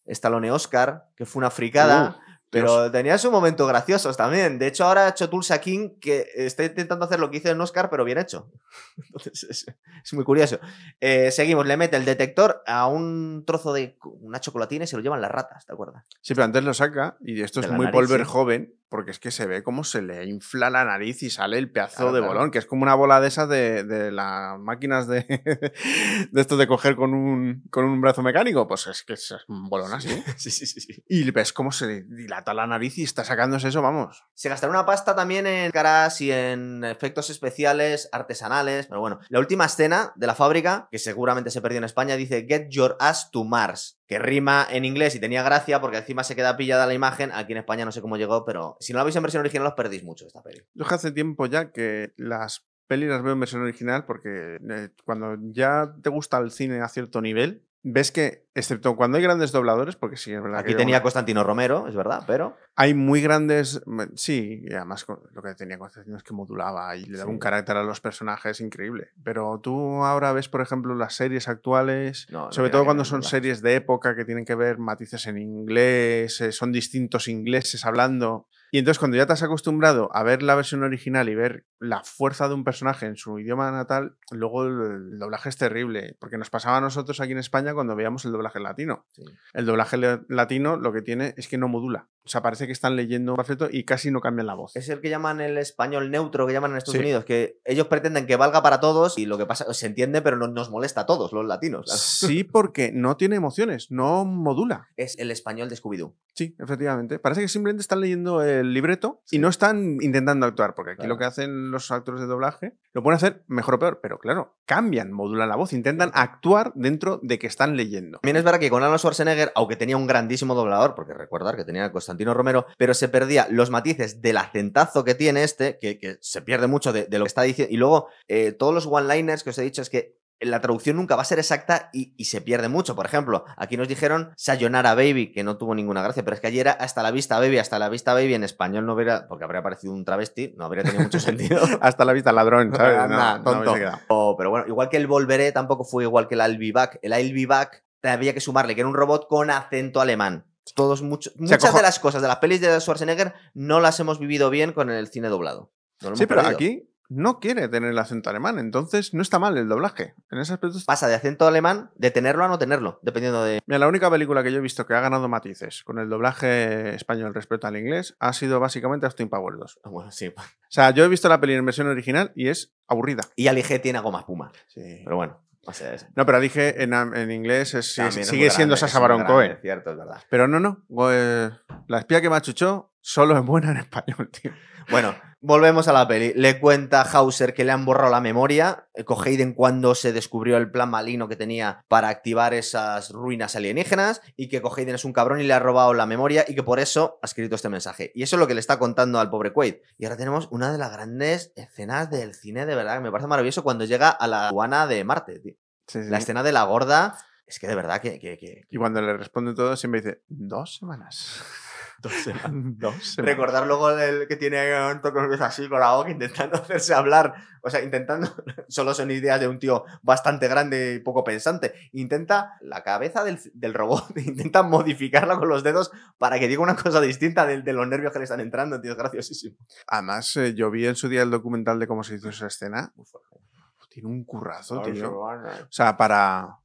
Stallone Oscar, que fue una fricada. Pero tenía sus momentos graciosos también. De hecho, ahora ha hecho Tulsa King que está intentando hacer lo que hizo en Oscar, pero bien hecho. Entonces, es, es muy curioso. Eh, seguimos, le mete el detector a un trozo de una chocolatina y se lo llevan las ratas, ¿te acuerdas? Sí, pero antes lo saca y esto De es muy nariz, Polver sí. joven porque es que se ve cómo se le infla la nariz y sale el pedazo Claro, de claro. bolón, que es como una bola de esas de, de las máquinas de, de esto de coger con un, con un brazo mecánico. Pues es que es un bolón así. Sí, sí, sí, sí. Y ves cómo se dilata la nariz y está sacándose eso, vamos. Se gastará una pasta también en caras y en efectos especiales, artesanales. Pero bueno, la última escena de la fábrica, que seguramente se perdió en España, dice Get your ass to Mars. Que rima en inglés y tenía gracia porque encima se queda pillada la imagen. Aquí en España no sé cómo llegó, pero si no la veis en versión original os perdéis mucho esta peli. Yo hace tiempo ya que las pelis las veo en versión original porque eh, cuando ya te gusta el cine a cierto nivel, ves que, excepto cuando hay grandes dobladores, porque sí, es verdad Aquí que tenía Constantino Romero, es verdad, pero. hay muy grandes, sí, y además lo que tenía Constantino es que modulaba y le daba Sí. un carácter a los personajes increíble. Pero tú ahora ves, por ejemplo, las series actuales, No, sobre todo cuando son series de época que tienen que ver matices en inglés, eh, son distintos ingleses hablando. Y entonces cuando ya te has acostumbrado a ver la versión original y ver la fuerza de un personaje en su idioma natal, luego el, doblaje es terrible, porque nos pasaba a nosotros aquí en España cuando veíamos el doblaje latino. Sí. El doblaje latino lo que tiene es que no modula. Sea, parece que están leyendo perfecto y casi no cambian la voz. Es el que llaman el español neutro, que llaman en Estados Sí. Unidos, que ellos pretenden que valga para todos y lo que pasa se entiende, pero no, nos molesta a todos, los latinos. claro. Sí, porque no tiene emociones, no modula. Es el español de Scooby-Doo. Sí, efectivamente. Parece que simplemente están leyendo el libreto y no están intentando actuar, porque aquí Claro. lo que hacen los actores de doblaje lo pueden hacer mejor o peor, pero claro, cambian, modulan la voz, intentan actuar dentro de que están leyendo. También es verdad que con Arnold Schwarzenegger, aunque tenía un grandísimo doblador, porque recordar que tenía a Constantino Romero, pero se perdía los matices del acentazo que tiene este, que, que se pierde mucho de, de lo que está diciendo. Y luego, eh, todos los one-liners que os he dicho es que la traducción nunca va a ser exacta y, y se pierde mucho. Por ejemplo, aquí nos dijeron Sayonara Baby, que no tuvo ninguna gracia, pero es que ayer era hasta la vista baby, hasta la vista baby en español no hubiera, porque habría parecido un travesti, no habría tenido mucho sentido. Hasta la vista ladrón, ¿sabes? No, tonto. hubiese quedado. O- pero bueno, igual que el Volveré tampoco fue igual que el I'll Be Back. El I'll Be Back había que sumarle que era un robot con acento alemán. Todos mucho- muchas de las cosas de las pelis de Schwarzenegger no las hemos vivido bien con el cine doblado. No Sí, pero perdido. aquí no quiere tener el acento alemán, entonces no está mal el doblaje. En ese aspecto está- pasa de acento alemán de tenerlo a no tenerlo, dependiendo de. Mira, la única película que yo he visto que ha ganado matices con el doblaje español respecto al inglés ha sido básicamente Austin Power 2. Ah, Bueno, sí. O sea, yo he visto la peli en versión original y es aburrida. Y Ali G tiene a goma espuma. Sí. Pero bueno, o sea, es- No, pero dije en, en inglés es- sigue, siendo Sasha Baron Cohen. Cierto, es verdad. Pero no, no. pues, la espía que me achuchó solo es buena en español, tío. Bueno, volvemos a la peli. Le cuenta a Hauser que le han borrado la memoria. eh, Con Hayden cuando se descubrió el plan maligno que tenía para activar esas ruinas alienígenas. Y que con Hayden es un cabrón y le ha robado la memoria. Y que por eso ha escrito este mensaje. Y eso es lo que le está contando al pobre Quaid. Y ahora tenemos una de las grandes escenas del cine, de verdad, que me parece maravilloso cuando llega a la aduana de Marte. tío. Sí, sí. La escena de la gorda. Es que de verdad que. que- que- Y cuando le responde todo, siempre dice, dos semanas. Dos semanas. dos semanas. Recordar luego el que tiene así con la boca intentando hacerse hablar. O sea, intentando. Solo son ideas de un tío bastante grande y poco pensante. Intenta la cabeza del, del robot, intenta modificarla con los dedos para que diga una cosa distinta de, de los nervios que le están entrando, tío. Es graciosísimo. Además, eh, yo vi en su día el documental de cómo se hizo esa escena. Tiene un currazo, tío. O sea, para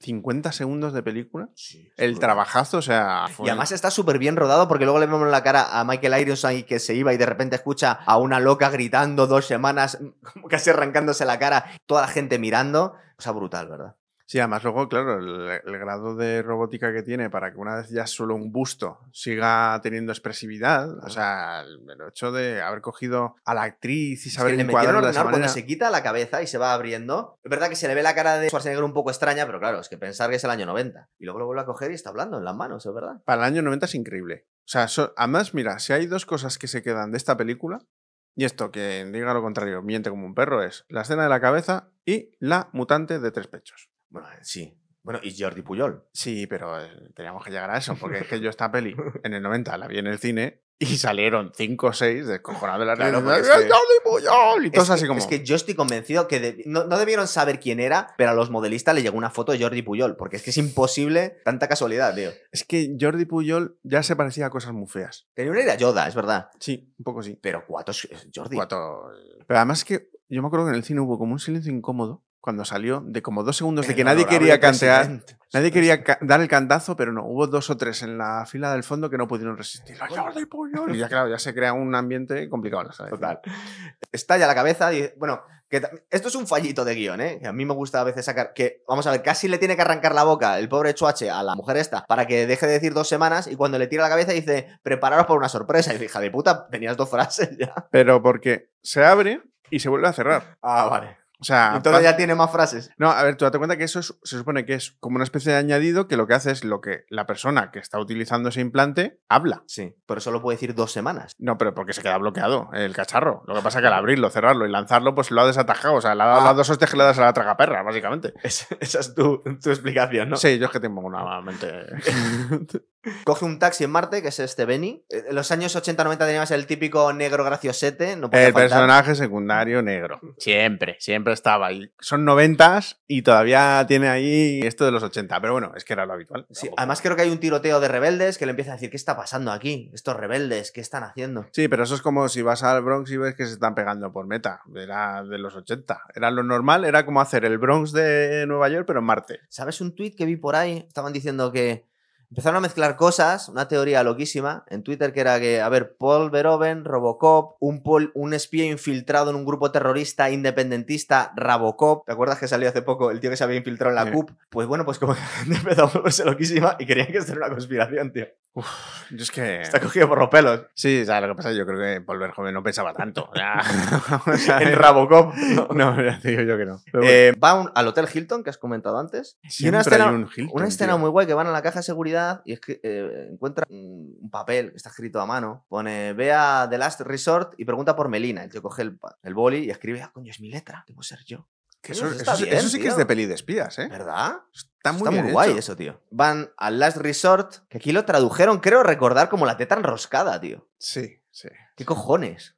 50 segundos de película, el trabajo trabajazo, o sea. fue- Y además está súper bien rodado porque luego le vemos la cara a Michael Ironside que se iba y de repente escucha a una loca gritando dos semanas, como casi arrancándose la cara, toda la gente mirando. O sea, brutal, ¿verdad? Sí, además luego, claro, el, el grado de robótica que tiene para que una vez ya solo un busto siga teniendo expresividad, o sea, el, hecho de haber cogido a la actriz y Es que saber el encuadrarla de esa cuando se quita la cabeza y se va abriendo. Es verdad que se le ve la cara de Schwarzenegger un poco extraña, pero claro, es que pensar que es el año 90. Y luego lo vuelve a coger y está hablando en las manos, es verdad. Para el año 90 es increíble. O sea, so- además, mira, si hay dos cosas que se quedan de esta película, y esto, que diga lo contrario, miente como un perro, es la escena de la cabeza y la mutante de tres pechos. Bueno, sí. Bueno, y Jordi Puyol. Sí, pero eh, teníamos que llegar a eso, porque es que yo esta peli en el 90 la vi en el cine Y salieron cinco o seis descojonados de la Claro, realidad. es que- ¡Jordi Puyol! Y todos es, así que, como. es que yo estoy convencido que de- no, no debieron saber quién era, pero a los modelistas le llegó una foto de Jordi Puyol, porque es que es imposible tanta casualidad, tío. Es que Jordi Puyol ya se parecía a cosas muy feas. Tenía una idea Yoda, es verdad. Sí, un poco sí. Pero Cuatro Jordi. Cuatro- Pero además es que yo me acuerdo que en el cine hubo como un silencio incómodo cuando salió, de como dos segundos, de El que nadie quería cantear. presidente. Nadie quería dar el cantazo, pero no. Hubo dos o tres en la fila del fondo que no pudieron resistir. Y ya, claro, ya se crea un ambiente complicado. en la sala. Total. Estalla la cabeza y bueno, que esto es un fallito de guion, ¿eh? Que a mí me gusta a veces sacar que vamos a ver, casi le tiene que arrancar la boca el pobre Chuache a la mujer esta para que deje de decir dos semanas y cuando le tira la cabeza dice, "Prepararos para una sorpresa." Y dice, "Hija de puta, tenías dos frases ya." Pero porque se abre y se vuelve a cerrar. Ah, vale. O sea, Entonces ya tiene más frases. No, a ver, tú date cuenta que eso es- se supone que es como una especie de añadido que lo que hace es lo que la persona que está utilizando ese implante habla. Sí, pero solo puede decir dos semanas. No, pero porque se queda bloqueado el cacharro. Lo que pasa es que al abrirlo, cerrarlo y lanzarlo, pues lo ha desatajado. O sea, le ha dado Ah. las dos hostias que le das a la tragaperra, básicamente. Es- esa es tu, tu explicación, ¿no? Sí, yo es que tengo una mente. Coge un taxi en Marte, que es este Benny. Eh, En los años 80-90 teníamos el típico negro graciosete. No podía el faltar. personaje secundario negro. Siempre, siempre estaba ahí. Son noventas y todavía tiene ahí esto de los 80. Pero bueno, es que era lo habitual. Sí, además creo que hay un tiroteo de rebeldes que le empieza a decir, ¿qué está pasando aquí? Estos rebeldes, ¿qué están haciendo? Sí, pero eso es como si vas al Bronx y ves que se están pegando por meta. Era de los 80. Era lo normal, era como hacer el Bronx de Nueva York, pero en Marte. ¿Sabes un tuit que vi por ahí? Estaban diciendo que empezaron a mezclar cosas, una teoría loquísima en Twitter que era que, a ver, Paul Verhoeven, Robocop, un, pol- un espía infiltrado en un grupo terrorista independentista, Rabocop. ¿Te acuerdas que salió hace poco el tío que se había infiltrado en la Sí. CUP? Pues bueno, pues como que empezó a volverse loquísima y querían que esto era una conspiración, tío. Yo es que. Está cogido por los pelos. Sí, o sea, lo que pasa es que yo creo que Paul Verhoeven no pensaba tanto. O sea, En Rabocop. No, ya te digo yo que no. Bueno, Eh, va al Hotel Hilton, que has comentado antes. y una siempre escena, hay un Hilton, una escena tío. muy guay que van a la caja de seguridad y es que eh, encuentra un papel que está escrito a mano. Pone, ve a The Last Resort y pregunta por Melina. El tío coge el, el boli y escribe, ah, coño, es mi letra, debo ser yo. Que eso, eso está eso- bien, eso sí que es de peli de espías, ¿eh? ¿Verdad? Está muy, Está bien muy guay hecho. eso, tío. Van al Last Resort, que aquí lo tradujeron, creo recordar, como la teta enroscada, tío. Sí, sí. ¿Qué cojones?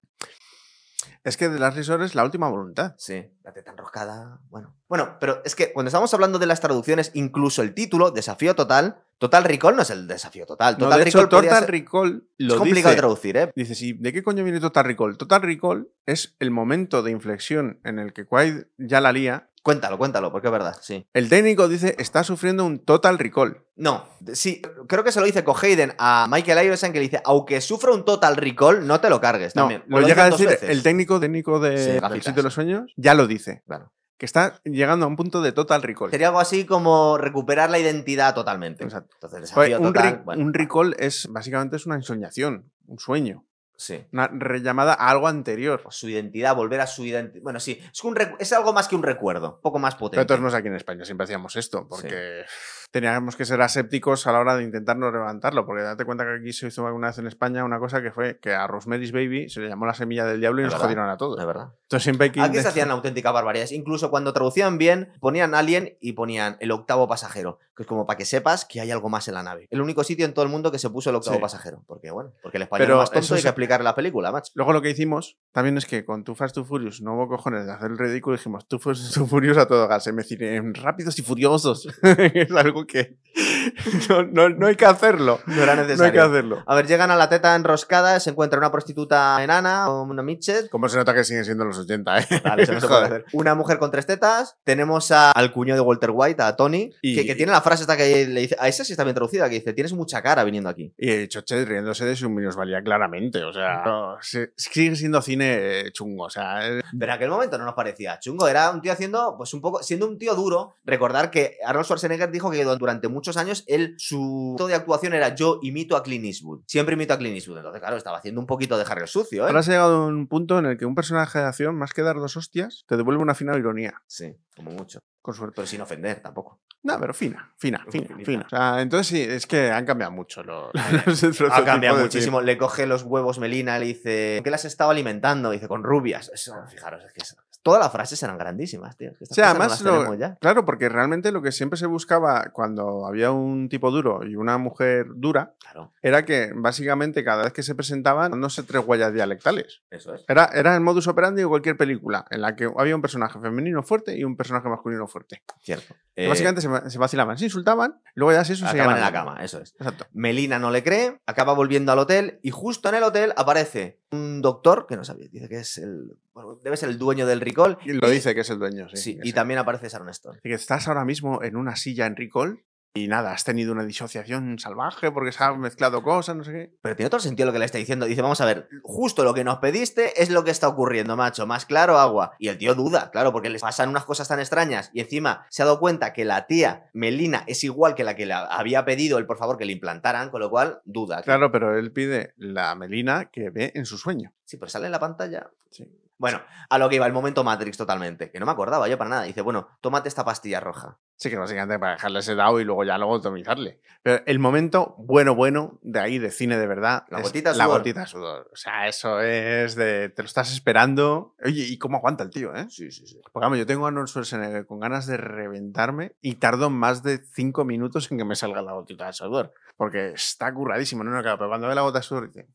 Es que de las Resort es la última voluntad. Sí, la teta enroscada. Bueno. Bueno, pero es que cuando estamos hablando de las traducciones, incluso el título, Desafío Total, Total Recall no es el desafío total. No, Total de hecho, Recall podría Total ser- Recall es complicado de dice. traducir, ¿eh? Dices, ¿y de qué coño viene Total Recall? Total Recall es el momento de inflexión en el que Quaid ya la lía. Cuéntalo, cuéntalo, porque es verdad, sí. El técnico dice, está sufriendo un Total Recall. No, sí, creo que se lo dice Hayden a Michael Iverson que le dice, aunque sufra un total recall, no te lo cargues No, también. lo llega a decir veces. el técnico técnico de, Sí, de los sueños, ya lo dice. Claro. Que está llegando a un punto de Total Recall. Sería algo así como recuperar la identidad totalmente. Exacto. Entonces, desafío un, total, re- bueno, un recall es básicamente es una ensoñación, un sueño, sí. una rellamada a algo anterior. Pues su identidad, volver a su identidad. Bueno, sí, es, un es algo más que un recuerdo, un poco más Pero potente. todos nos aquí en España siempre hacíamos esto, porque teníamos que ser asépticos a la hora de intentarnos levantarlo, porque date cuenta que aquí se hizo alguna vez en España una cosa que fue que a Rosemary's Baby se le llamó la semilla del diablo y Es nos verdad, jodieron a todos. De verdad. Entonces siempre hay que Aquí se hacían auténticas barbaridades. Incluso cuando traducían bien, ponían Alien y ponían el octavo pasajero. Que es como para que sepas que hay algo más en la nave. El único sitio en todo el mundo que se puso el octavo Sí. pasajero. Porque, bueno, porque el español Pero es más tonto hay que explicarle la película, macho. Luego lo que hicimos también es que con Too Fast Too Furious no hubo cojones de hacer el ridículo dijimos Too Fast Too Furious a todo gas, es en rápidos y furiosos. es algo que no, no- no hay que hacerlo. No era No hay que necesario. hacerlo. A ver, llegan a la teta enroscada, se encuentra una prostituta enana una midget. Como se nota que siguen siendo los 80, ¿eh? Vale, se puede hacer. Una mujer con tres tetas. Tenemos a- al cuñado de Walter White, a Tony, Y- que, que tiene la frase esta que le dice. A esa sí está bien traducida, que dice: Tienes mucha cara viniendo aquí. Y Choche riéndose de su minusvalía claramente, o sea, no, se- sigue siendo cine eh, chungo, o sea, eh, Pero en aquel momento no nos parecía chungo. Era un tío haciendo, pues un poco, siendo un tío duro. Recordar que Arnold Schwarzenegger dijo que durante muchos años él, su de actuación era yo imito a Clint Eastwood. Siempre imito a Clint Eastwood. Entonces, claro, estaba haciendo un poquito de Harry el sucio, ¿eh? ahora has llegado a un punto en el que un personaje de acción, más que dar dos hostias, te devuelve una fina ironía, Sí, como mucho. con suerte. Pero sin ofender tampoco. No, pero fina, fina, fina, fina. O sea, entonces sí, es que han cambiado mucho los, los Ha cambiado muchísimo. Le coge los huevos Melina, le dice, ¿con qué las estaba alimentando? Dice, con rubias. Eso, fijaros, es que es todas las frases eran grandísimas, tío. Cosas no además, las lo- claro, porque realmente lo que siempre se buscaba cuando había un tipo duro y una mujer dura Claro, era que básicamente cada vez que se presentaban, no sé, tres huellas dialectales. eso es. Era, era el modus operandi de cualquier película en la que había un personaje femenino fuerte y un personaje masculino fuerte. Cierto. Eh, básicamente se, se vacilaban, se insultaban, luego ya se eso se acaban en la cama, eso es. Exacto. Melina no le cree, acaba volviendo al hotel y justo en el hotel aparece un doctor que no sabía, dice que es el. bueno, debe ser el dueño del Recall. Y lo dice que es el dueño, sí. Y también aparece Sharon Stone. Que estás ahora mismo en una silla en Recall y nada, has tenido una disociación salvaje porque se han mezclado cosas, no sé qué. Pero tiene otro sentido lo que le está diciendo. Dice, vamos a ver, justo lo que nos pediste es lo que está ocurriendo, macho. Más claro, agua. Y el tío duda, claro, porque les pasan unas cosas tan extrañas. Y encima se ha dado cuenta que la tía Melina es igual que la que le había pedido el por favor que le implantaran, con lo cual duda. Claro, pero él pide la melina que ve en su sueño. Sí, pero sale en la pantalla. Sí. Bueno, a lo que iba, el momento Matrix totalmente. Que no me acordaba yo para nada. Dice, bueno, tómate esta pastilla roja. Sí, que básicamente para dejarle ese dado y luego ya luego atomizarle. Pero el momento bueno, bueno de ahí, de cine de verdad, La gotita de la sudor. gotita de sudor. O sea, eso es de. Te lo estás esperando. Oye, ¿y cómo aguanta el tío, eh? Sí, sí, sí. Porque vamos, yo tengo a Arnold Schwarzenegger con ganas de reventarme y tardo más de cinco minutos en que me salga la gotita de sudor. Porque está curradísimo, no, no, claro, pero cuando ve la gota de sudor dice.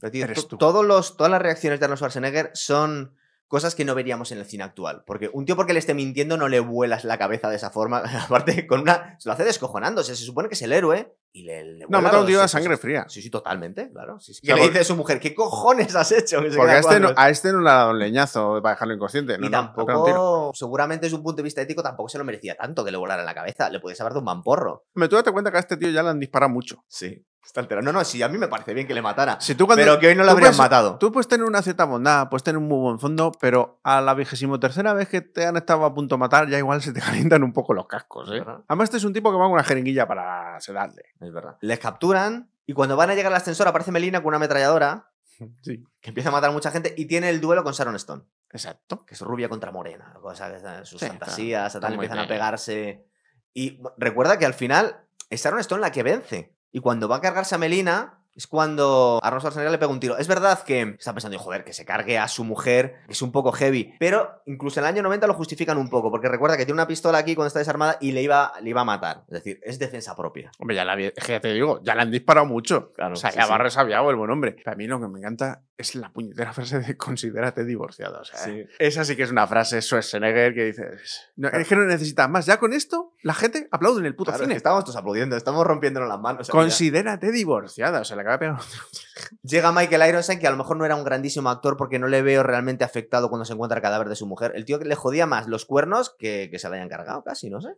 Pero, tío, Eres to- tú. todos los, todas las reacciones de Arnold Schwarzenegger son cosas que no veríamos en el cine actual. Porque un tío porque le esté mintiendo no le vuelas la cabeza de esa forma. Aparte, con una. Se lo hace descojonándose. Se supone que es el héroe y le. le No, mata a un tío sesos. sangre fría. Sí, sí, totalmente, claro. Sí, sí. O sea, que le dice a su mujer, ¿qué cojones has hecho? Que Porque a este, no, a este no le ha dado un leñazo para dejarlo inconsciente. No, y no, tiro. tampoco, seguramente desde un punto de vista ético, tampoco se lo merecía tanto que le volara la cabeza. Le puedes haber dado un mamporro. Hombre, tú date cuenta que a este tío ya le han disparado mucho. Sí. Está alterado. No, no, sí, a mí me parece bien que le matara. Si tú cuando, pero que hoy no lo habrían puedes- matado. Tú puedes tener una cierta bondad, puedes tener un muy buen fondo, pero a la vigésimo tercera vez que te han estado a punto de matar, ya igual se te calientan un poco los cascos. ¿eh? Además, este es un tipo que va con una jeringuilla para sedarle. Es verdad. Les capturan y cuando van a llegar al ascensor aparece Melina con una ametralladora Sí, que empieza a matar a mucha gente y tiene el duelo con Sharon Stone, exacto. que es rubia contra morena, cosa sus Sí, fantasías, está tal, empiezan a pegarse. Y recuerda que al final es Sharon Stone la que vence. Y cuando va a cargarse a Melina, es cuando Arnold Schwarzenegger le pega un tiro. Es verdad que está pensando, joder, que se cargue a su mujer, es un poco heavy. Pero incluso en el año 90 lo justifican un poco, porque recuerda que tiene una pistola aquí cuando está desarmada y le iba, le iba a matar. Es decir, es defensa propia. Hombre, ya, la, que ya te digo, ya le han disparado mucho. Claro, o sea, sí, ya sí. va resabiado el buen hombre. Para mí lo que me encanta es la puñetera frase de considérate divorciado. O sea, Sí. esa sí que es una frase Schwarzenegger que dices, no, es que no necesitas más. Ya con esto, la gente aplaude en el puto Claro, es que cine. estamos todos aplaudiendo, estamos rompiéndonos las manos. o sea, ya. Considérate divorciada. O sea, le acaba un Llega Michael Ironside, que a lo mejor no era un grandísimo actor porque no le veo realmente afectado cuando se encuentra el cadáver de su mujer. El tío que le jodía más los cuernos que, que se le hayan cargado casi, no sé.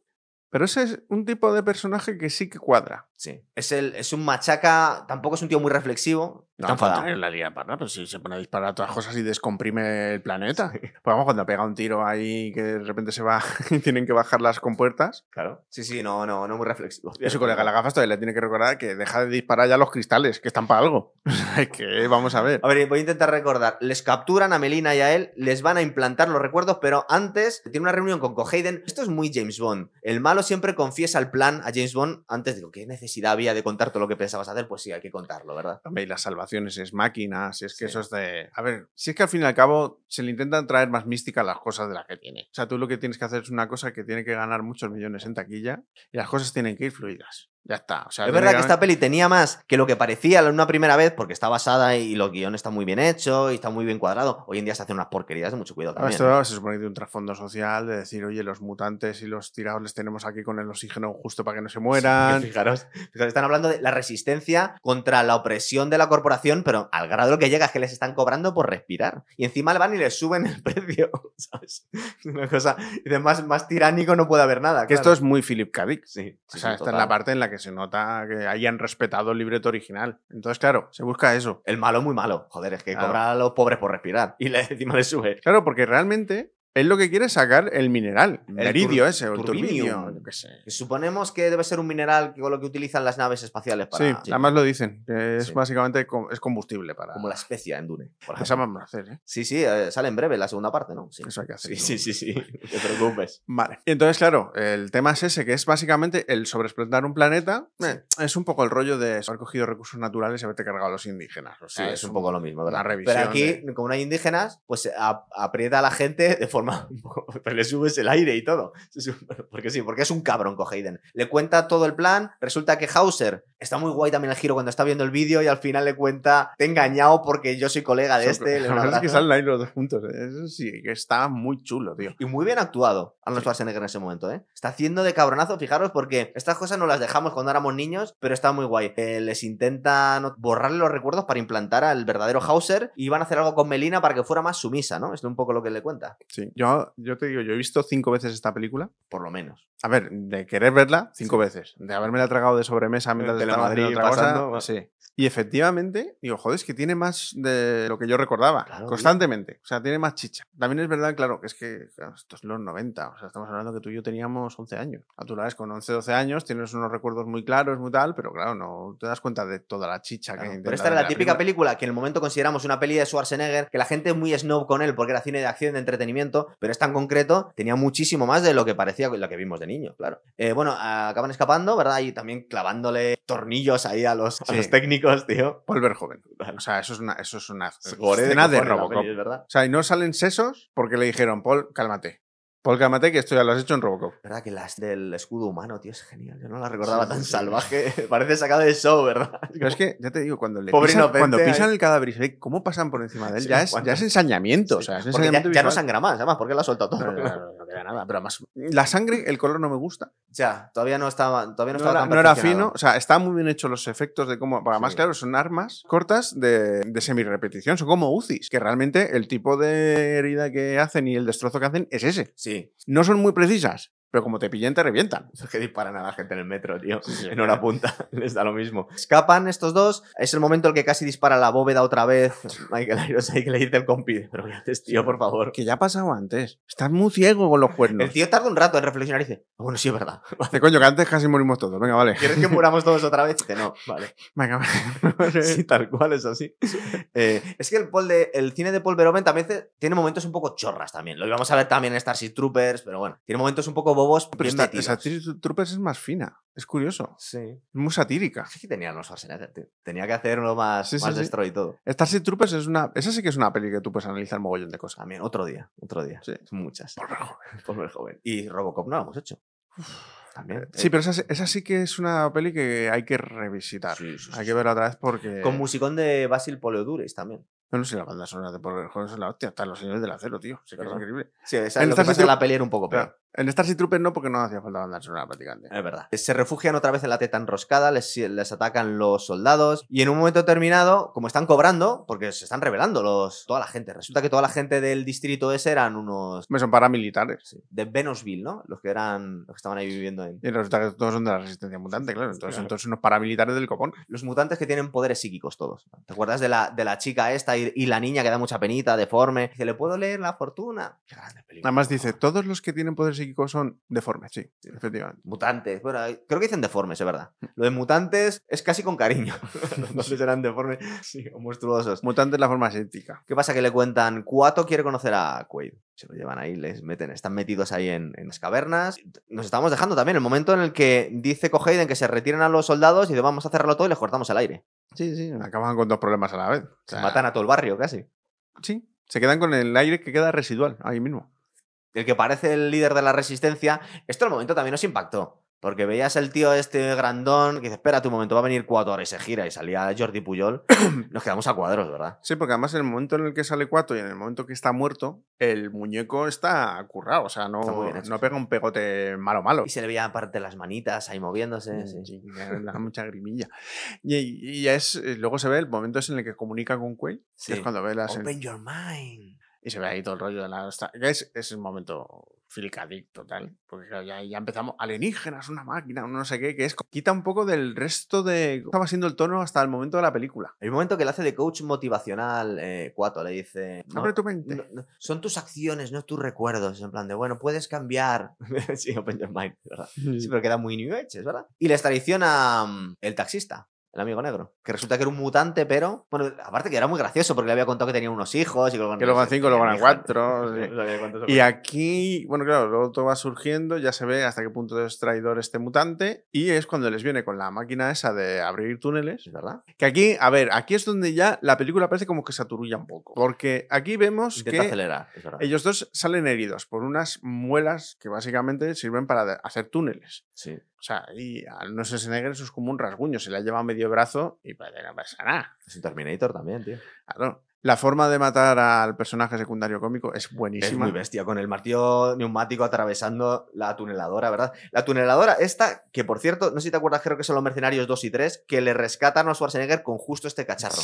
Pero ese es un tipo de personaje que sí que cuadra. Sí. Es, el, es un machaca, tampoco es un tío muy reflexivo. Está enfadado. la liga parda, pero si se pone a disparar a todas cosas y descomprime el planeta. Pues vamos, cuando pega un tiro ahí que de repente se va y tienen que bajar las compuertas. Claro. Sí, sí, no, no, no muy reflexivo. Y su colega la gafas todavía le tiene que recordar que deja de disparar ya los cristales, que están para algo. Es que vamos a ver. A ver, voy a intentar recordar. Les capturan a Melina y a él, les van a implantar los recuerdos, pero antes tiene una reunión con Cohayden. Esto es muy James Bond. El malo siempre confiesa el plan a James Bond antes. Digo, ¿qué necesidad había de contar todo lo que pensabas hacer? Pues sí, hay que contarlo, ¿verdad? Y las salvaciones es máquina, si es que Sí. eso es de... A ver, si es que al fin y al cabo se le intentan traer más mística a las cosas de las que tiene. O sea, tú lo que tienes que hacer es una cosa que tiene que ganar muchos millones en taquilla y las cosas tienen que ir fluidas. Ya está. O sea, Es verdad que esta peli tenía más que lo que parecía una primera vez, porque está basada y los guiones están muy bien hechos y está muy bien cuadrado. Hoy en día se hacen unas porquerías de mucho cuidado también. ¿eh? esto se supone que tiene un trasfondo social de decir, oye, los mutantes y los tirados les tenemos aquí con el oxígeno justo para que no se mueran. fijaros, fijaros, están hablando de la resistencia contra la opresión de la corporación, pero al grado que llega es que les están cobrando por respirar. Y encima le van y les suben el precio, ¿sabes? Es Una cosa, y de más, más tiránico no puede haber nada. que claro. esto es muy Philip K. Dick. Sí, O sea, sí, esta total. es la parte en la que se nota que hayan respetado el libreto original. Entonces, claro, se busca eso. El malo muy malo. Joder, es que Claro. cobra a los pobres por respirar. Y le, encima le sube. Claro, porque realmente Él lo que quiere es sacar el mineral, el meridio ese, o el qué sé. Suponemos que debe ser un mineral que- con lo que utilizan las naves espaciales para. Sí, además lo dicen, que es Sí. básicamente es combustible para... Como la especia en Dune. por Esa vamos a hacer, ¿eh? Sí, sí, eh, sale en breve la segunda parte, ¿no? Sí. Eso hay que hacer. Sí, sí, sí, sí. No te preocupes. Vale. Y entonces, claro, el tema es ese, que es básicamente el sobreexplotar un planeta. eh, es un poco el rollo de haber cogido recursos naturales y haberte cargado a los indígenas. O Sí, sea, es un poco lo mismo, ¿verdad? una revisión Pero aquí, como no hay indígenas, pues aprieta a la gente de forma. le subes el aire y todo. Porque sí, porque es un cabrón, Coheiden. Le cuenta todo el plan. Resulta que Hauser está muy guay también el giro cuando está viendo el vídeo y al final le cuenta: Te he engañado porque yo soy colega de este. La verdad es que salen ahí los dos juntos. ¿eh? Eso sí, que está muy chulo, tío. Y muy bien actuado Arnold Schwarzenegger en ese momento, ¿eh? Está haciendo de cabronazo, fijaros, porque estas cosas no las dejamos cuando éramos niños, pero está muy guay. Eh, les intentan borrarle los recuerdos para implantar al verdadero Hauser y van a hacer algo con Melina para que fuera más sumisa, ¿no? Es un poco lo que le cuenta, Sí. Yo, yo te digo, yo he visto cinco veces esta película. por lo menos. A ver, de querer verla, cinco veces. De haberme la tragado de sobremesa mientras En estaba Telemadrid otra pasando, cosa. Sí. Y efectivamente, digo, joder, es que tiene más de lo que yo recordaba, Claro, constantemente. O sea, tiene más chicha. También es verdad, claro, que es que claro, esto es los 90. O sea, estamos hablando que tú y yo teníamos 11 años. A tu con 11, 12 años, tienes unos recuerdos muy claros, muy tal, pero claro, no te das cuenta de toda la chicha Claro, que Pero esta era la típica película que en el momento consideramos una peli de Schwarzenegger, que la gente es muy snob con él porque era cine de acción, de entretenimiento, pero esta en concreto tenía muchísimo más de lo que parecía lo que vimos de niño, claro. Eh, bueno, acaban escapando, ¿verdad? Y también clavándole tornillos ahí a los, a los técnicos, tío. Paul Verhoeven. O sea, eso es una, eso es una escena de, la Robocop. peli, es verdad. O sea, y no salen sesos porque le dijeron, Paul, cálmate. Paul, cálmate, que esto ya lo has hecho en Robocop. verdad que las del escudo humano, tío, es genial. Yo no la recordaba Sí, tan sí, sí. salvaje. Parece sacado del show, ¿verdad? Pero es que, ya te digo, cuando le Pobre pisan, cuando pisan el cadáver y se ve cómo pasan por encima de él, ya, es, ya es ensañamiento. O sea, es Porque ya, ensañamiento ya no sangra más, además, porque la ha soltado todo. No, no, no, no queda nada. Pero además, la sangre, el color no me gusta. Ya, todavía no estaba, todavía no estaba era, tan no era fino. O sea, están muy bien hechos los efectos de cómo. Además, claro, son armas cortas de, de semi-repetición. Son como UCIs. Que realmente el tipo de herida que hacen y el destrozo que hacen es ese. Sí, No son muy precisas. Pero como te pillen, te revientan. es que disparan a la gente en el metro, tío. sí. en hora punta, les da lo mismo. Escapan estos dos, es el momento en el que casi dispara la bóveda otra vez. Michael Irons ahí que le dice el compi, pero ¿qué haces, tío, por favor? Que ya ha pasado antes. Estás muy ciego con los cuernos. El tío tarda un rato en reflexionar y dice, "Ah, bueno, sí es verdad. Dice, coño, que antes casi morimos todos. Venga, vale. ¿Quieres que muramos todos otra vez? Dice, no, vale. Venga, vale. Sí, tal cual, es así. Eh, es que el, Paul de, el cine de Paul Verhoeven también tiene momentos un poco chorras también. Lo íbamos a ver también en Starship Troopers, pero bueno, tiene momentos un poco bobos Pero bien esta, metidos. Starship Troopers es más fina. Es curioso. Sí. Es muy satírica. Sí que tenía los Schwarzenegger, tío. Tenía que hacerlo más, Sí, sí, más sí. destroy y todo. Starship Troopers es una. Esa sí que es una peli que tú puedes analizar mogollón de cosas. También, otro día, otro día. Sí. Muchas. Por ver joven. Y Robocop no lo hemos hecho. También. Sí, eh, pero esa, sí- esa sí que es una peli que hay que revisitar. Sí, sí, sí, hay sí. que verla otra vez porque. Con musicón de Basil Poleodures también. No, no sé, la banda sonora de Verhoeven es la hostia. Están los señores del acero, tío. Sí que es increíble. Sí, esa, En lo que pasa es que la peli era un poco peor. En Starship Troopers no, porque no hacía falta banda sonora prácticamente. Es verdad. Se refugian otra vez en la teta enroscada, les, les atacan los soldados y en un momento determinado, como están cobrando, porque se están revelando los, toda la gente, resulta que toda la gente del distrito ese eran unos Hombre, Son paramilitares. sí, de Venosville, ¿no? Los que eran los que estaban ahí viviendo en Y resulta que todos son de la resistencia mutante, claro. Entonces, Claro. entonces unos paramilitares del copón. los mutantes que tienen poderes psíquicos todos. ¿Te acuerdas de la, de la chica esta y, y la niña que da mucha penita, deforme? Dice, ¿le puedo leer la fortuna? Qué grande película. Además dice, todos los que tienen poder son deformes, sí, efectivamente. Mutantes. Bueno, creo que dicen deformes, es verdad. Lo de mutantes es casi con cariño. no sé si eran deformes sí, o monstruosos. Mutante es la forma asiática. ¿Qué pasa? Que le cuentan, Cuato quiere conocer a Quaid. Se lo llevan ahí, les meten, están metidos ahí en, en las cavernas. Nos estamos dejando también el momento en el que dice Coheiden que se retiren a los soldados y dice, vamos a cerrarlo todo y les cortamos el aire. Sí, sí. Acaban con dos problemas a la vez. O Se sea, matan a todo el barrio casi. Sí. Se quedan con el aire que queda residual ahí mismo. El que parece el líder de la resistencia. Esto en el momento también nos impactó. Porque veías el tío este grandón que dice, espérate un momento, va a venir Cuato ahora y se gira y salía Jordi Puyol. Nos quedamos a cuadros, ¿verdad? Sí, porque además en el momento en el que sale Cuato y en el momento que está muerto, el muñeco está currado. O sea, no, no sí. pega un pegote malo malo. Y se le veía aparte las manitas ahí moviéndose. sí. Sí, me da mucha grimilla. Y, y es, eh, luego se ve el momento en el que comunica con Quaid, Sí. que es cuando ve las... Open your mind. Y se ve ahí todo el rollo de la... Es, es un momento Philip total. Porque claro, ya, ya empezamos, alienígenas, una máquina, no sé qué, que es. Quita un poco del resto de. Estaba siendo el tono hasta el momento de la película. Hay un momento que le hace de coach motivacional, eh, Cuato, le dice... "No, Abre tu mente. no- no, son tus acciones, no tus recuerdos. En plan de, bueno, puedes cambiar. sí, open your mind, ¿verdad? Sí, pero queda muy New Age, ¿verdad? Y les traiciona mm, el taxista, el amigo negro, que resulta que era un mutante, pero. Bueno, aparte que era muy gracioso porque le había contado que tenía unos hijos y que luego, Que luego cinco, luego eran cuatro, sí. No Y aquí, bueno, claro, luego todo va surgiendo, ya se ve hasta qué punto es traidor este mutante, y es cuando les viene con la máquina esa de abrir túneles. ¿Es verdad? Que aquí, a ver, aquí es donde ya la película parece como que se aturulla un poco. Porque aquí vemos Intenta que acelerar, es ellos dos salen heridos por unas muelas que básicamente sirven para hacer túneles. Sí. O sea, y a no Schwarzenegger eso es como un rasguño, se le ha llevado medio brazo y que no pasa nada. Es un Terminator también, tío. Claro. La forma de matar al personaje secundario cómico es Es buenísima. muy bestia, con el martillo neumático atravesando la tuneladora, ¿verdad? La tuneladora esta, que por cierto, no sé si te acuerdas, creo que son los mercenarios 2 y 3, que le rescatan a Schwarzenegger con justo este cacharro.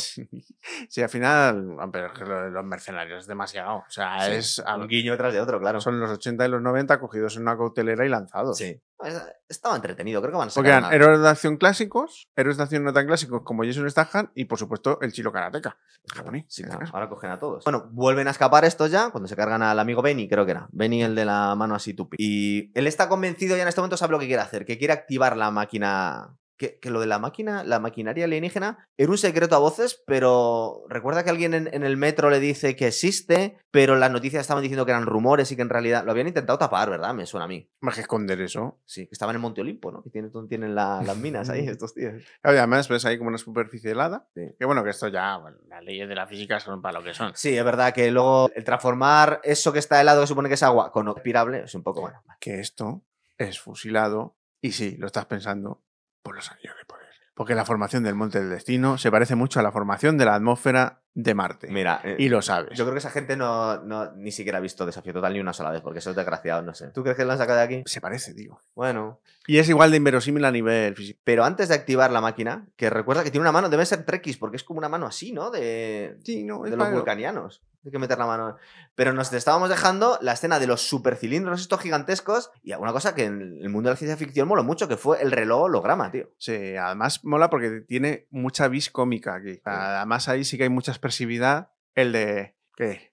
Sí, al final, pero es los mercenarios es demasiado. O sea, Sí, es. un guiño detrás de otro, claro. Son los 80 y los 90 cogidos en una cautelera y lanzados. Sí. Es- Estaba entretenido, creo que van a Porque eran héroes de acción clásicos, héroes de acción no tan clásicos como Jason Statham y, por supuesto, el chilo karateka. japonés, Sí, este claro, ahora cogen a todos. Bueno, vuelven a escapar estos ya, cuando se cargan al amigo Benny, creo que era. Benny, el de la mano así tupi. Y él está convencido ya en este momento, sabe lo que quiere hacer, que quiere activar la máquina. Que, que lo de la máquina, la maquinaria alienígena, era un secreto a voces, pero recuerda que alguien en, en el metro le dice que existe, pero las noticias estaban diciendo que eran rumores y que en realidad lo habían intentado tapar, ¿verdad? Me suena a mí. Más que esconder eso. Sí, que estaban en Monte Olimpo, ¿no? Que tienen, tienen la- las minas ahí, estos tíos. Además ves ahí como una superficie helada. Sí. Que bueno, que esto ya, bueno, las leyes de la física son para lo que son. Sí, es verdad que luego el transformar eso que está helado, que supone que es agua, con aspirable, es un poco bueno. Que esto es fusilado, y sí, lo estás pensando, por los anillos de poder. Porque la formación del Monte del Destino se parece mucho a la formación de la atmósfera de Marte. Mira, eh, y lo sabes. yo creo que esa gente no, no ni siquiera ha visto Desafío Total ni una sola vez, porque esos desgraciados, no sé. ¿Tú crees que lo han sacado de aquí? Se parece, digo. Bueno. Y es igual de inverosímil a nivel físico. Pero antes de activar la máquina, que recuerda que tiene una mano, debe ser Trekkies, porque es como una mano así, ¿no? De, Sí, no, de los vulcanianos. Hay que meter la mano. Pero nos estábamos dejando la escena de los supercilindros estos gigantescos y una cosa que en el mundo de la ciencia ficción moló mucho, que fue el reloj holograma, tío. Sí, además mola porque tiene mucha vis cómica aquí. Además ahí sí que hay mucha expresividad. El de... ¿Qué?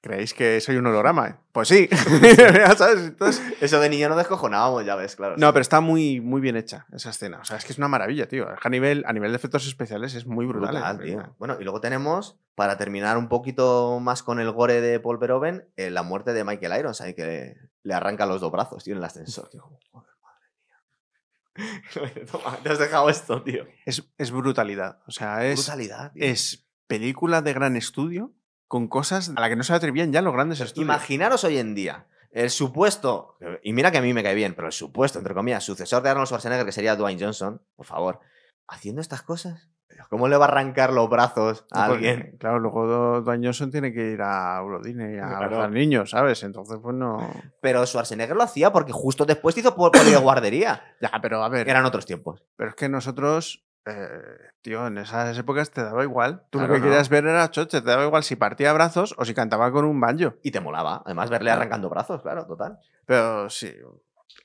¿Creéis que soy un holograma? Pues sí. Ya ¿Sabes? Entonces, Eso de niño no descojonábamos, ya ves, claro. no, pero está muy, muy bien hecha esa escena. O sea, es que es una maravilla, tío. A nivel, a nivel de efectos especiales es muy brutal. Brutal, tío. Bueno, y luego tenemos, para terminar un poquito más con el gore de Paul Verhoeven, eh, la muerte de Michael Irons, ahí que le, le arranca los dos brazos, tío, en el ascensor. Tío, joder, madre mía. Toma, te has dejado esto, tío. Es, es brutalidad. O sea, es, Brutalidad, tío. es película de gran estudio con cosas a las que no se atrevían ya los grandes estudios. Imaginaros hoy en día el supuesto, y mira que a mí me cae bien, pero el supuesto, entre comillas, sucesor de Arnold Schwarzenegger, que sería Dwayne Johnson, por favor, haciendo estas cosas. ¿Cómo le va a arrancar los brazos a porque, alguien? Claro, luego Dwayne Johnson tiene que ir a Eurodine a Claro. abrazar niños, ¿sabes? Entonces, pues no. Pero Schwarzenegger lo hacía porque justo después hizo poli de guardería. Ya, pero a ver. Eran otros tiempos. Pero es que nosotros, eh, tío, en esas épocas te daba igual. Tú Claro, lo que no. querías ver era choche, te daba igual si partía brazos o si cantaba con un banjo. Y te molaba. Además, verle arrancando brazos, claro, total. Pero sí,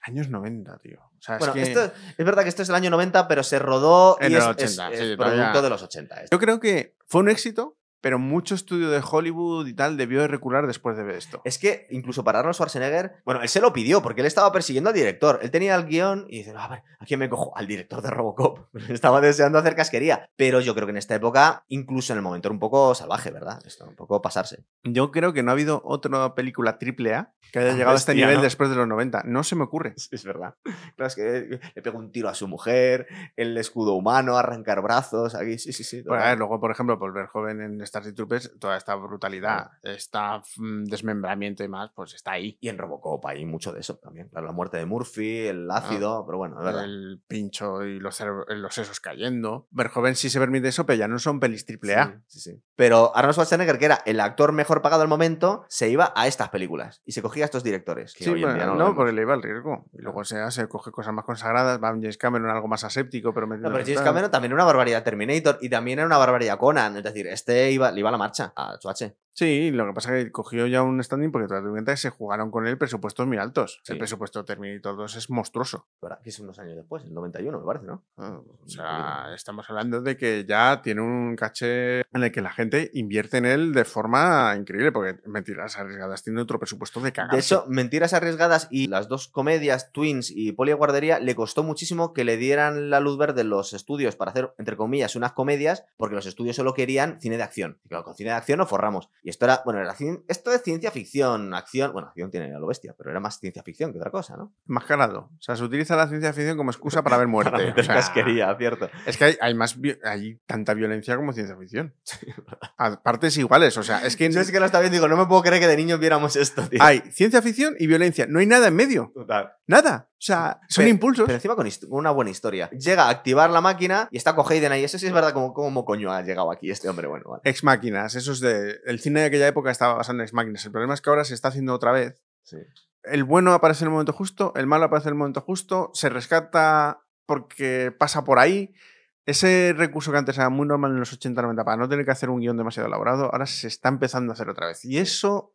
años 90, tío. Sea, Bueno, es que esto, es verdad que esto es el año 90, pero se rodó En y el es, 80, es- sí, es producto de los 80. esto. yo creo que fue un éxito, pero mucho estudio de Hollywood y tal debió de recular después de ver esto. Es que incluso para Arnold Schwarzenegger, bueno, él se lo pidió porque él estaba persiguiendo al director. Él tenía el guion y dice, a ver, ¿a quién me cojo? Al director de Robocop. estaba deseando hacer casquería. Pero yo creo que en esta época, incluso en el momento, era un poco salvaje, ¿verdad? Esto, un poco pasarse. Yo creo que no ha habido otra película triple A que haya Ah, llegado a este nivel ¿no? después de los 90. No se me ocurre. Es, es verdad. Claro, es que le pega un tiro a su mujer, el escudo humano, arrancar brazos, aquí, sí, sí, sí. Pues, a ver, luego, por ejemplo, volver joven en Starship Troopers, toda esta brutalidad, esta mm, desmembramiento y más, pues está ahí. Y en Robocop hay mucho de eso también. Claro, la muerte de Murphy, el ácido, pero bueno, es verdad. El pincho y los, cerebro- los sesos cayendo. Verjoven sí se permite eso, pero ya no son pelis triple A. Sí, sí, sí. Pero Arnold Schwarzenegger, que era el actor mejor pagado al momento, se iba a estas películas y se cogía a estos directores. que Sí, hoy en día no, no, porque le iba el riesgo. Y luego se, se coge cosas más consagradas, va James Cameron algo más aséptico, pero No, pero James Cameron también era una barbaridad Terminator y también era una barbaridad Conan. Es decir, este iba iba, le iba la marcha a Chuache. Sí, lo que pasa es que cogió ya un standing porque te das cuenta que se jugaron con él presupuestos muy altos. Sí. El presupuesto de Terminator 2 es monstruoso. Ahora, que es unos años después, el 91, me parece, ¿no? Ah, O sea, estamos hablando de que ya tiene un caché en el que la gente invierte en él de forma increíble, porque mentiras arriesgadas tiene otro presupuesto de cagarse. De hecho, Mentiras Arriesgadas y las dos comedias, Twins y Poli Guardería, le costó muchísimo que le dieran la luz verde los estudios para hacer, entre comillas, unas comedias, porque los estudios solo querían cine de acción. Y claro, con cine de acción nos forramos. Y esto era, bueno, era, esto es ciencia ficción, acción, bueno, acción tiene lo bestia, pero era más ciencia ficción que otra cosa, ¿no? Mascarado. O sea, se utiliza la ciencia ficción como excusa para ver muerte. Para O meter sea, casquería, cierto. Es que hay, hay más hay tanta violencia como ciencia ficción. A partes iguales. O sea, es que Yo es que lo estaba viendo y digo, no me puedo creer que de niños viéramos esto, tío. hay ciencia ficción y violencia. No hay nada en medio. Total. Nada. O sea, son Pero- impulsos. Pero encima con una buena historia. Llega a activar la máquina y está con Hayden ahí. Eso sí es verdad, como, como coño ha llegado aquí este hombre. Bueno, vale. Ex máquinas, eso es de. El cine de aquella época estaba basado en ex máquinas. El problema es que ahora se está haciendo otra vez. Sí. El bueno aparece en el momento justo, el malo aparece en el momento justo, se rescata porque pasa por ahí. Ese recurso que antes era muy normal en los 80-90 para no tener que hacer un guion demasiado elaborado, ahora se está empezando a hacer otra vez. Y eso.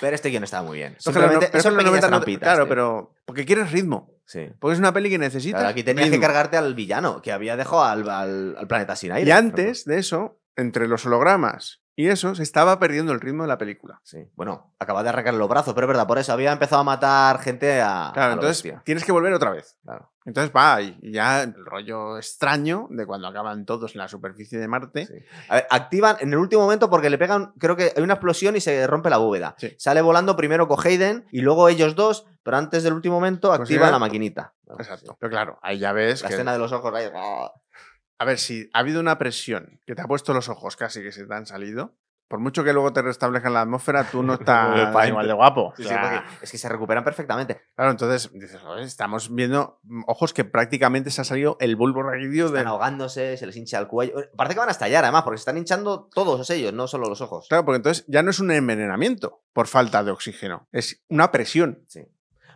Pero este guion estaba muy bien. que los no- Simplemente, pero es que son en los pequeñas 90 no- trampitas, Claro, pero. Porque quieres ritmo. Sí. Porque es una peli que necesita. Claro, aquí tenías que ritmo. cargarte al villano, que había dejado al, al- al planeta sin aire. Y antes de eso, entre los hologramas y eso, se estaba perdiendo el ritmo de la película. Sí. Bueno, acaba de arrancar los brazos, pero es verdad, por eso había empezado a matar gente a. Claro, a entonces bestia. tienes que volver otra vez. Claro. Entonces va, y ya el rollo extraño de cuando acaban todos en la superficie de Marte. Sí. A ver, activan en el último momento porque le pegan, creo que hay una explosión y se rompe la bóveda. Sí. Sale volando primero con Hayden y luego ellos dos, pero antes del último momento Pues activan la maquinita. Exacto. Pero claro, ahí ya ves La que. escena de los ojos ahí. A ver, si ha habido una presión que te ha puesto los ojos casi que se te han salido, por mucho que luego te restablezcan la atmósfera, tú no estás igual de guapo. Sí, O sea, es que se recuperan perfectamente. Claro, entonces dices, "Joder, estamos viendo mm, ojos que prácticamente se ha salido el bulbo raquídeo de. Están ahogándose, se les hincha el cuello. Parece que van a estallar, además, porque se están hinchando todos ellos, no solo los ojos. Claro, porque entonces ya no es un envenenamiento por falta de oxígeno, es una presión. Sí.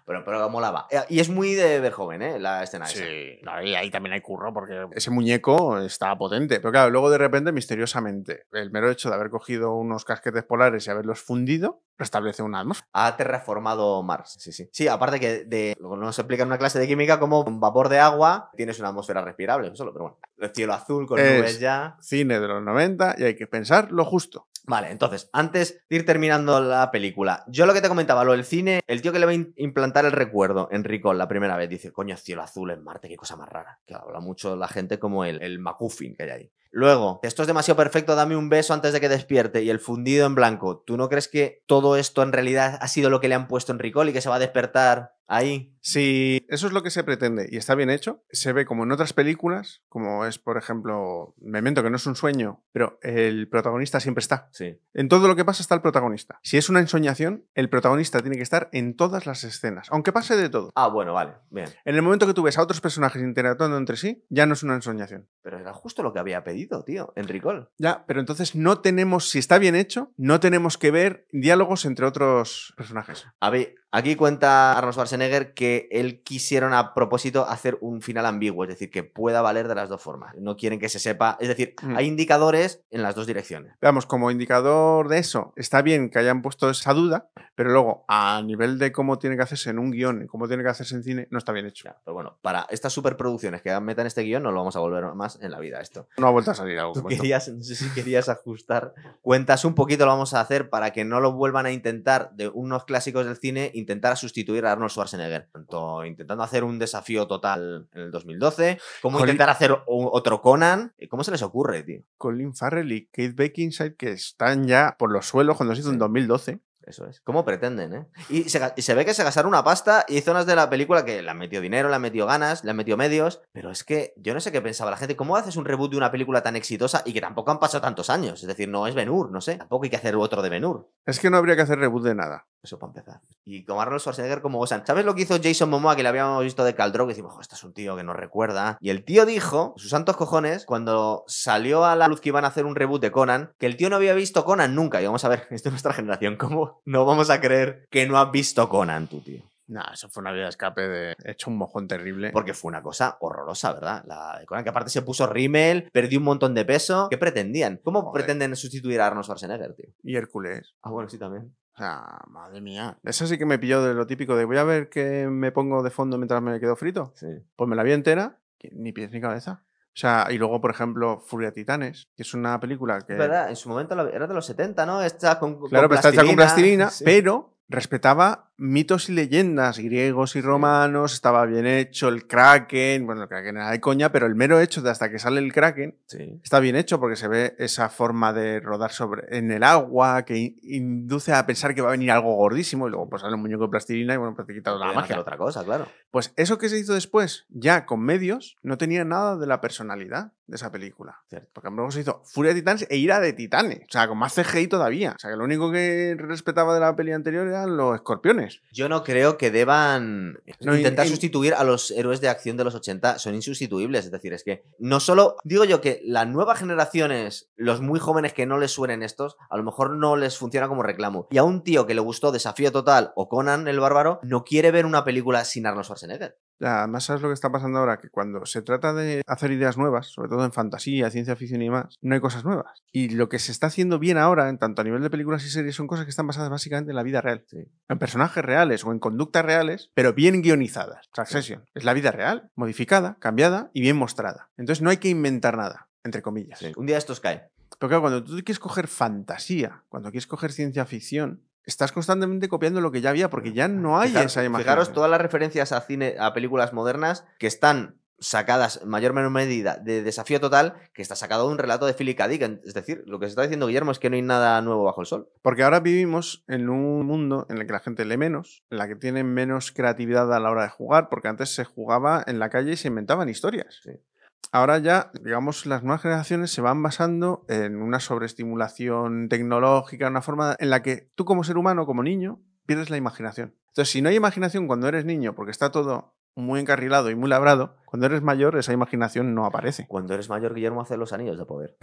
Pero, pero molaba. Eh, Y es muy de Verjoven, ¿eh? La escena esa. Sí, no, y ahí también hay curro porque ese muñeco está potente. Pero claro, luego de repente, misteriosamente, el mero hecho de haber cogido unos casquetes polares y haberlos fundido, restablece una atmósfera. Ha terraformado Mars. Sí, sí. Sí, aparte que de, luego nos explica en una clase de química cómo un vapor de agua tienes una atmósfera respirable, solo, pero bueno. El cielo azul con Es- nubes ya. Cine de los 90 y hay que pensar lo justo. Vale, entonces, antes de ir terminando la película, yo lo que te comentaba, lo del cine, el tío que le va a implantar el recuerdo en Ricol la primera vez dice, coño, cielo azul en Marte, qué cosa más rara. Que habla mucho la gente como el, el que hay ahí. Luego, esto es demasiado perfecto, dame un beso antes de que despierte y el fundido en blanco. ¿Tú no crees que todo esto en realidad ha sido lo que le han puesto en Ricol y que se va a despertar ahí? Si eso es lo que se pretende y está bien hecho, se ve como en otras películas, como es, por ejemplo, Memento, que no es un sueño, pero el protagonista siempre está. Sí. En todo lo que pasa está el protagonista. Si es una ensoñación, el protagonista tiene que estar en todas las escenas, aunque pase de todo. Ah, bueno, vale, bien. En el momento que tú ves a otros personajes interactuando entre sí, ya no es una ensoñación. Pero era justo lo que había pedido, tío, en Ricol. Ya, pero entonces no tenemos, si está bien hecho, no tenemos que ver diálogos entre otros personajes. A ver, aquí cuenta Arnold Schwarzenegger que él quisieron a propósito hacer un final ambiguo, es decir, que pueda valer de las dos formas. No quieren que se sepa, es decir, Mm. hay indicadores en las dos direcciones. Veamos, como indicador de eso, está bien que hayan puesto esa duda, pero luego, a nivel de cómo tiene que hacerse en un guion cómo tiene que hacerse en cine, no está bien hecho. Ya, pero bueno, para estas superproducciones que metan este guion no lo vamos a volver más en la vida esto. No ha vuelto a salir algo Tú querías, no sé si querías ajustar cuentas un poquito, lo vamos a hacer para que no lo vuelvan a intentar de unos clásicos del cine, intentar a sustituir a Arnold Schwarzenegger. Tanto intentando hacer un desafío total en el 2012, como Colin- intentar hacer otro Conan. ¿Cómo se les ocurre, tío? Colin Farrell y Kate Beckinsale, que están ya por los suelos cuando se hizo en Sí. 2012. Eso es. ¿Cómo pretenden, eh? Y se, ga- y se ve que se gastaron una pasta y hay zonas de la película que le han metido dinero, le han metido ganas, le han metido medios. Pero es que yo no sé qué pensaba la gente. ¿Cómo haces un reboot de una película tan exitosa y que tampoco han pasado tantos años? Es decir, no es Ben-Hur, no sé. Tampoco hay que hacer otro de Ben-Hur. Es que no habría que hacer reboot de nada. Eso para empezar. Y como Arnold Schwarzenegger como Osan. ¿Sabes lo que hizo Jason Momoa que le habíamos visto de Caldro? Que decimos, "Jo, este es un tío que nos recuerda. Y el tío dijo, sus santos cojones, cuando salió a la luz que iban a hacer un reboot de Conan, que el tío no había visto Conan nunca. Y vamos a ver, esto es nuestra generación. ¿Cómo no vamos a creer que no has visto Conan, tú, tío? Nah, eso fue una vía de escape de he hecho un mojón terrible. Porque fue una cosa horrorosa, ¿verdad? La de Conan, que aparte se puso rímel, perdió un montón de peso. ¿Qué pretendían? ¿Cómo Joder. pretenden sustituir a Arnold Schwarzenegger, tío? Y Hércules. Ah, bueno, sí, también. O sea, madre mía. Eso sí que me pilló de lo típico de voy a ver qué me pongo de fondo mientras me quedo frito. Sí. Pues me la vi entera, que ni pies ni cabeza. O sea, y luego, por ejemplo, Furia Titanes, que es una película que. Verdad, en su momento era de los 70, ¿no? Esta con, con Claro, pero está hecha con plastilina, Sí. pero respetaba mitos y leyendas griegos y romanos, estaba bien hecho, el Kraken, bueno, el Kraken era de coña, pero el mero hecho de hasta que sale el Kraken Sí. está bien hecho porque se ve esa forma de rodar sobre en el agua que in- induce a pensar que va a venir algo gordísimo y luego pues sale un muñeco de plastilina y bueno, pues te quita toda la magia. otra cosa, claro. Pues eso que se hizo después, ya con medios, no tenía nada de la personalidad de esa película. Cierto. Porque luego se hizo Furia de Titanes e Ira de Titanes. O sea, con más CGI todavía. O sea, que lo único que respetaba de la peli anterior eran los escorpiones. Yo no creo que deban No, intentar in- in- sustituir a los héroes de acción de los 80. Son insustituibles. Es decir, es que no solo. Digo yo que las nuevas generaciones, los muy jóvenes que no les suenen estos, a lo mejor no les funciona como reclamo. Y a un tío que le gustó Desafío Total o Conan el Bárbaro, no quiere ver una película sin Arnold Schwarzenegger. Además, ¿sabes lo que está pasando ahora? Que cuando se trata de hacer ideas nuevas, sobre todo en fantasía, ciencia ficción y más, no hay cosas nuevas. Y lo que se está haciendo bien ahora, en tanto a nivel de películas y series, son cosas que están basadas básicamente en la vida real. En personajes reales o en conductas reales, pero bien guionizadas. Succession. Es la vida real, modificada, cambiada y bien mostrada. Entonces no hay que inventar nada, entre comillas. Un día estos caen. Pero claro, cuando tú quieres coger fantasía, cuando quieres coger ciencia ficción, estás constantemente copiando lo que ya había, porque ya no hay Fijar- esa imaginación. Fijaros todas las referencias a cine, a películas modernas que están sacadas en mayor o menor medida de desafío total, que está sacado de un relato de Philip K. Dick. Es decir, lo que se está diciendo Guillermo es que no hay nada nuevo bajo el sol. Porque ahora vivimos en un mundo en el que la gente lee menos, en la que tiene menos creatividad a la hora de jugar, porque antes se jugaba en la calle y se inventaban historias. Sí. Ahora ya, digamos, las nuevas generaciones se van basando en una sobreestimulación tecnológica, una forma en la que tú como ser humano, como niño, pierdes la imaginación. Entonces, si no hay imaginación cuando eres niño, porque está todo muy encarrilado y muy labrado, cuando eres mayor esa imaginación no aparece. Cuando eres mayor, Guillermo hace los anillos de poder.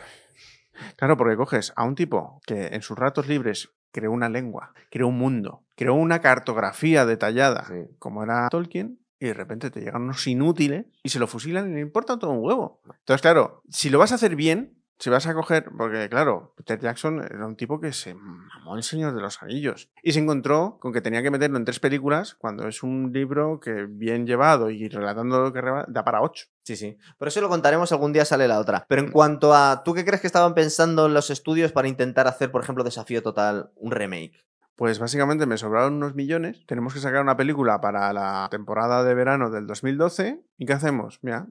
Claro, porque coges a un tipo que en sus ratos libres creó una lengua, creó un mundo, creó una cartografía detallada, Sí. como era Tolkien, y de repente te llegan unos inútiles y se lo fusilan y le importa todo un huevo. Entonces, claro, si lo vas a hacer bien, si vas a coger, porque claro, Peter Jackson era un tipo que se mamó el Señor de los Anillos y se encontró con que tenía que meterlo en tres películas cuando es un libro que bien llevado y relatando lo que da para ocho. Sí, sí. Por eso lo contaremos algún día sale la otra. Pero en cuanto a, ¿tú qué crees que estaban pensando en los estudios para intentar hacer, por ejemplo, Desafío Total, un remake? Pues básicamente me sobraron unos millones. Tenemos que sacar una película para la temporada de verano del 2012. ¿Y qué hacemos? Mira,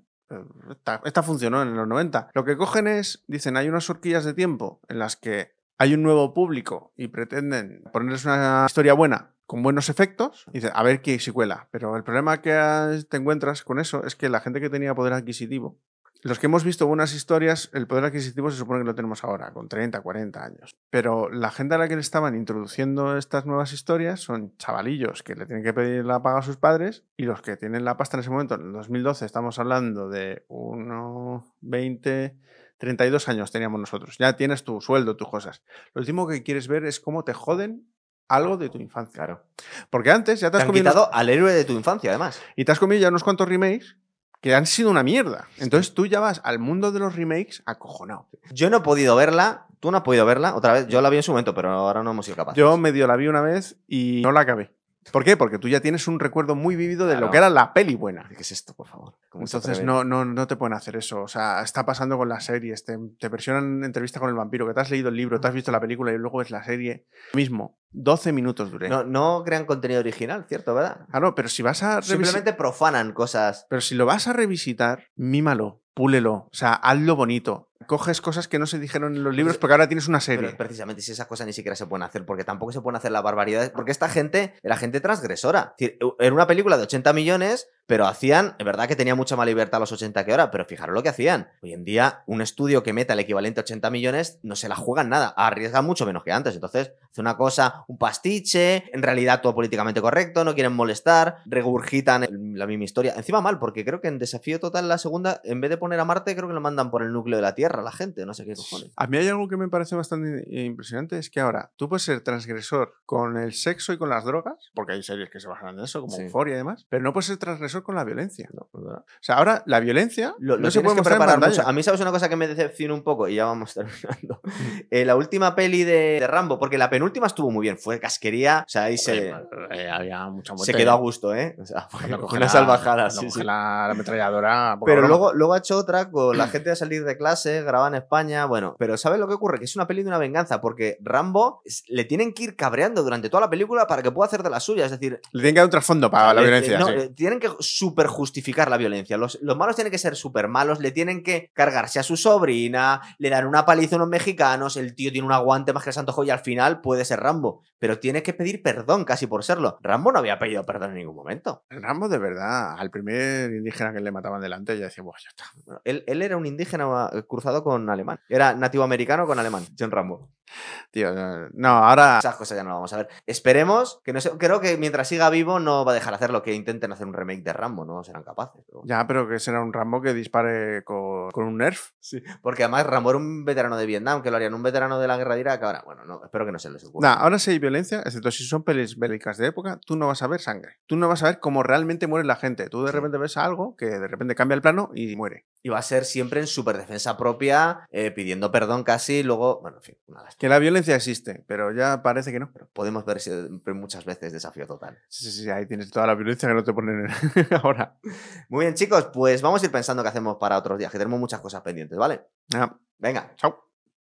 esta, funcionó en los 90. Lo que cogen es, dicen, hay unas horquillas de tiempo en las que hay un nuevo público y pretenden ponerles una historia buena con buenos efectos, y dicen, a ver qué si cuela. Pero el problema que te encuentras con eso es que la gente que tenía poder adquisitivo los que hemos visto buenas historias, el poder adquisitivo se supone que lo tenemos ahora, con 30, 40 años. Pero la gente a la que le estaban introduciendo estas nuevas historias son chavalillos que le tienen que pedir la paga a sus padres y los que tienen la pasta en ese momento, en el 2012 estamos hablando de unos 20, 32 años teníamos nosotros. Ya tienes tu sueldo, tus cosas. Lo último que quieres ver es cómo te joden algo de tu infancia. Claro. Porque antes ya te Te has han comido... quitado al héroe de tu infancia, además. Y te has comido ya unos cuantos remakes que han sido una mierda. Entonces tú ya vas al mundo de los remakes acojonado. Yo no he podido verla, tú no has podido verla, otra vez, yo la vi en su momento, pero ahora no hemos sido capaces. Yo medio la vi una vez y no la acabé. ¿Por qué? Porque tú ya tienes un recuerdo muy vivido de Claro. lo que era la peli buena. ¿Qué es esto, por favor? ¿Cómo se Entonces no, no, no te pueden hacer eso. O sea, está pasando con las series. Te, te versionan entrevista con el vampiro, que te has leído el libro, te has visto la película y luego es la serie. Mismo, 12 minutos duré. No, no crean contenido original, ¿cierto? ¿Verdad? Claro, pero si vas a Simplemente profanan cosas. Pero si lo vas a revisitar, mímalo, púlelo. O sea, hazlo bonito. Coges cosas que no se dijeron en los libros porque ahora tienes una serie. Pero precisamente si esas cosas ni siquiera se pueden hacer, porque tampoco se pueden hacer las barbaridades, porque esta gente era gente transgresora. Es decir, era una película de 80 millones, pero hacían, es verdad que tenía mucha más libertad a los 80 que ahora, pero fijaros lo que hacían. Hoy en día, un estudio que meta el equivalente a 80 millones no se la juegan nada, arriesga mucho menos que antes. Entonces, hace una cosa, un pastiche, en realidad todo políticamente correcto, no quieren molestar, regurgitan la misma historia. Encima mal, porque creo que en Desafío Total la segunda, en vez de poner a Marte, creo que lo mandan por el núcleo de la Tierra, la gente, no sé qué cojones. A mí hay algo que me parece bastante impresionante, es que ahora tú puedes ser transgresor con el sexo y con las drogas, porque hay series que se basan en eso, como Sí. Euphoria y demás, pero no puedes ser transgresor con la violencia. O sea, ahora la violencia Lo, no lo se puede que mostrar en pantalla. A mí, ¿sabes una cosa que me decepciona un poco? Y ya vamos terminando. Eh, la última peli de, de Rambo, porque la penúltima estuvo muy bien, fue casquería, o sea, ahí se, Eh, había mucha se quedó a gusto, ¿eh? O sea, fue coge una la- salvajada, sí, sí. La, la ametralladora. Pero luego, luego ha hecho otra con la gente a salir de clase, grabada en España. Bueno, pero ¿sabes lo que ocurre? Que es una peli de una venganza, porque Rambo es- le tienen que ir cabreando durante toda la película para que pueda hacer de la suya. Es decir, Le tienen que dar un trasfondo para la le- violencia. no, sí. tienen que super justificar la violencia. Los, los malos tienen que ser súper malos, le tienen que cargarse a su sobrina, le dan una paliza a unos mexicanos, el tío tiene un aguante más que el santo y al final puede ser Rambo. Pero tiene que pedir perdón casi por serlo. Rambo no había pedido perdón en ningún momento. Rambo, de verdad, al primer indígena que le mataban delante, ya decía, "Buah, ya está. Bueno, él, él era un indígena eh, cruzado con alemán. Era nativo americano con alemán, John Rambo. Tío, no, no, ahora. Esas cosas ya no las vamos a ver. Esperemos que no se, creo que mientras siga vivo no va a dejar de hacerlo, que intenten hacer un remake de Rambo, no serán capaces. pero- Ya, pero que será un Rambo que dispare con, con un Nerf. Sí, porque además Rambo era un veterano de Vietnam, que lo harían un veterano de la guerra de Irak. Ahora, bueno, no, espero que no se les ocurra. Nah, ahora si hay violencia, excepto si son pelis bélicas de época, tú no vas a ver sangre. Tú no vas a ver cómo realmente muere la gente. Tú de Sí. repente ves algo que de repente cambia el plano y muere. Y va a ser siempre en super defensa propia, eh, pidiendo perdón casi, y luego, bueno, en fin, lástima. Que la violencia existe, pero ya parece que no. Podemos ver siempre muchas veces desafío total. Sí, sí, sí, ahí tienes toda la violencia que no te ponen ahora. Muy bien, chicos, pues vamos a ir pensando qué hacemos para otros días, que tenemos muchas cosas pendientes, ¿vale? Ah, Venga, chao.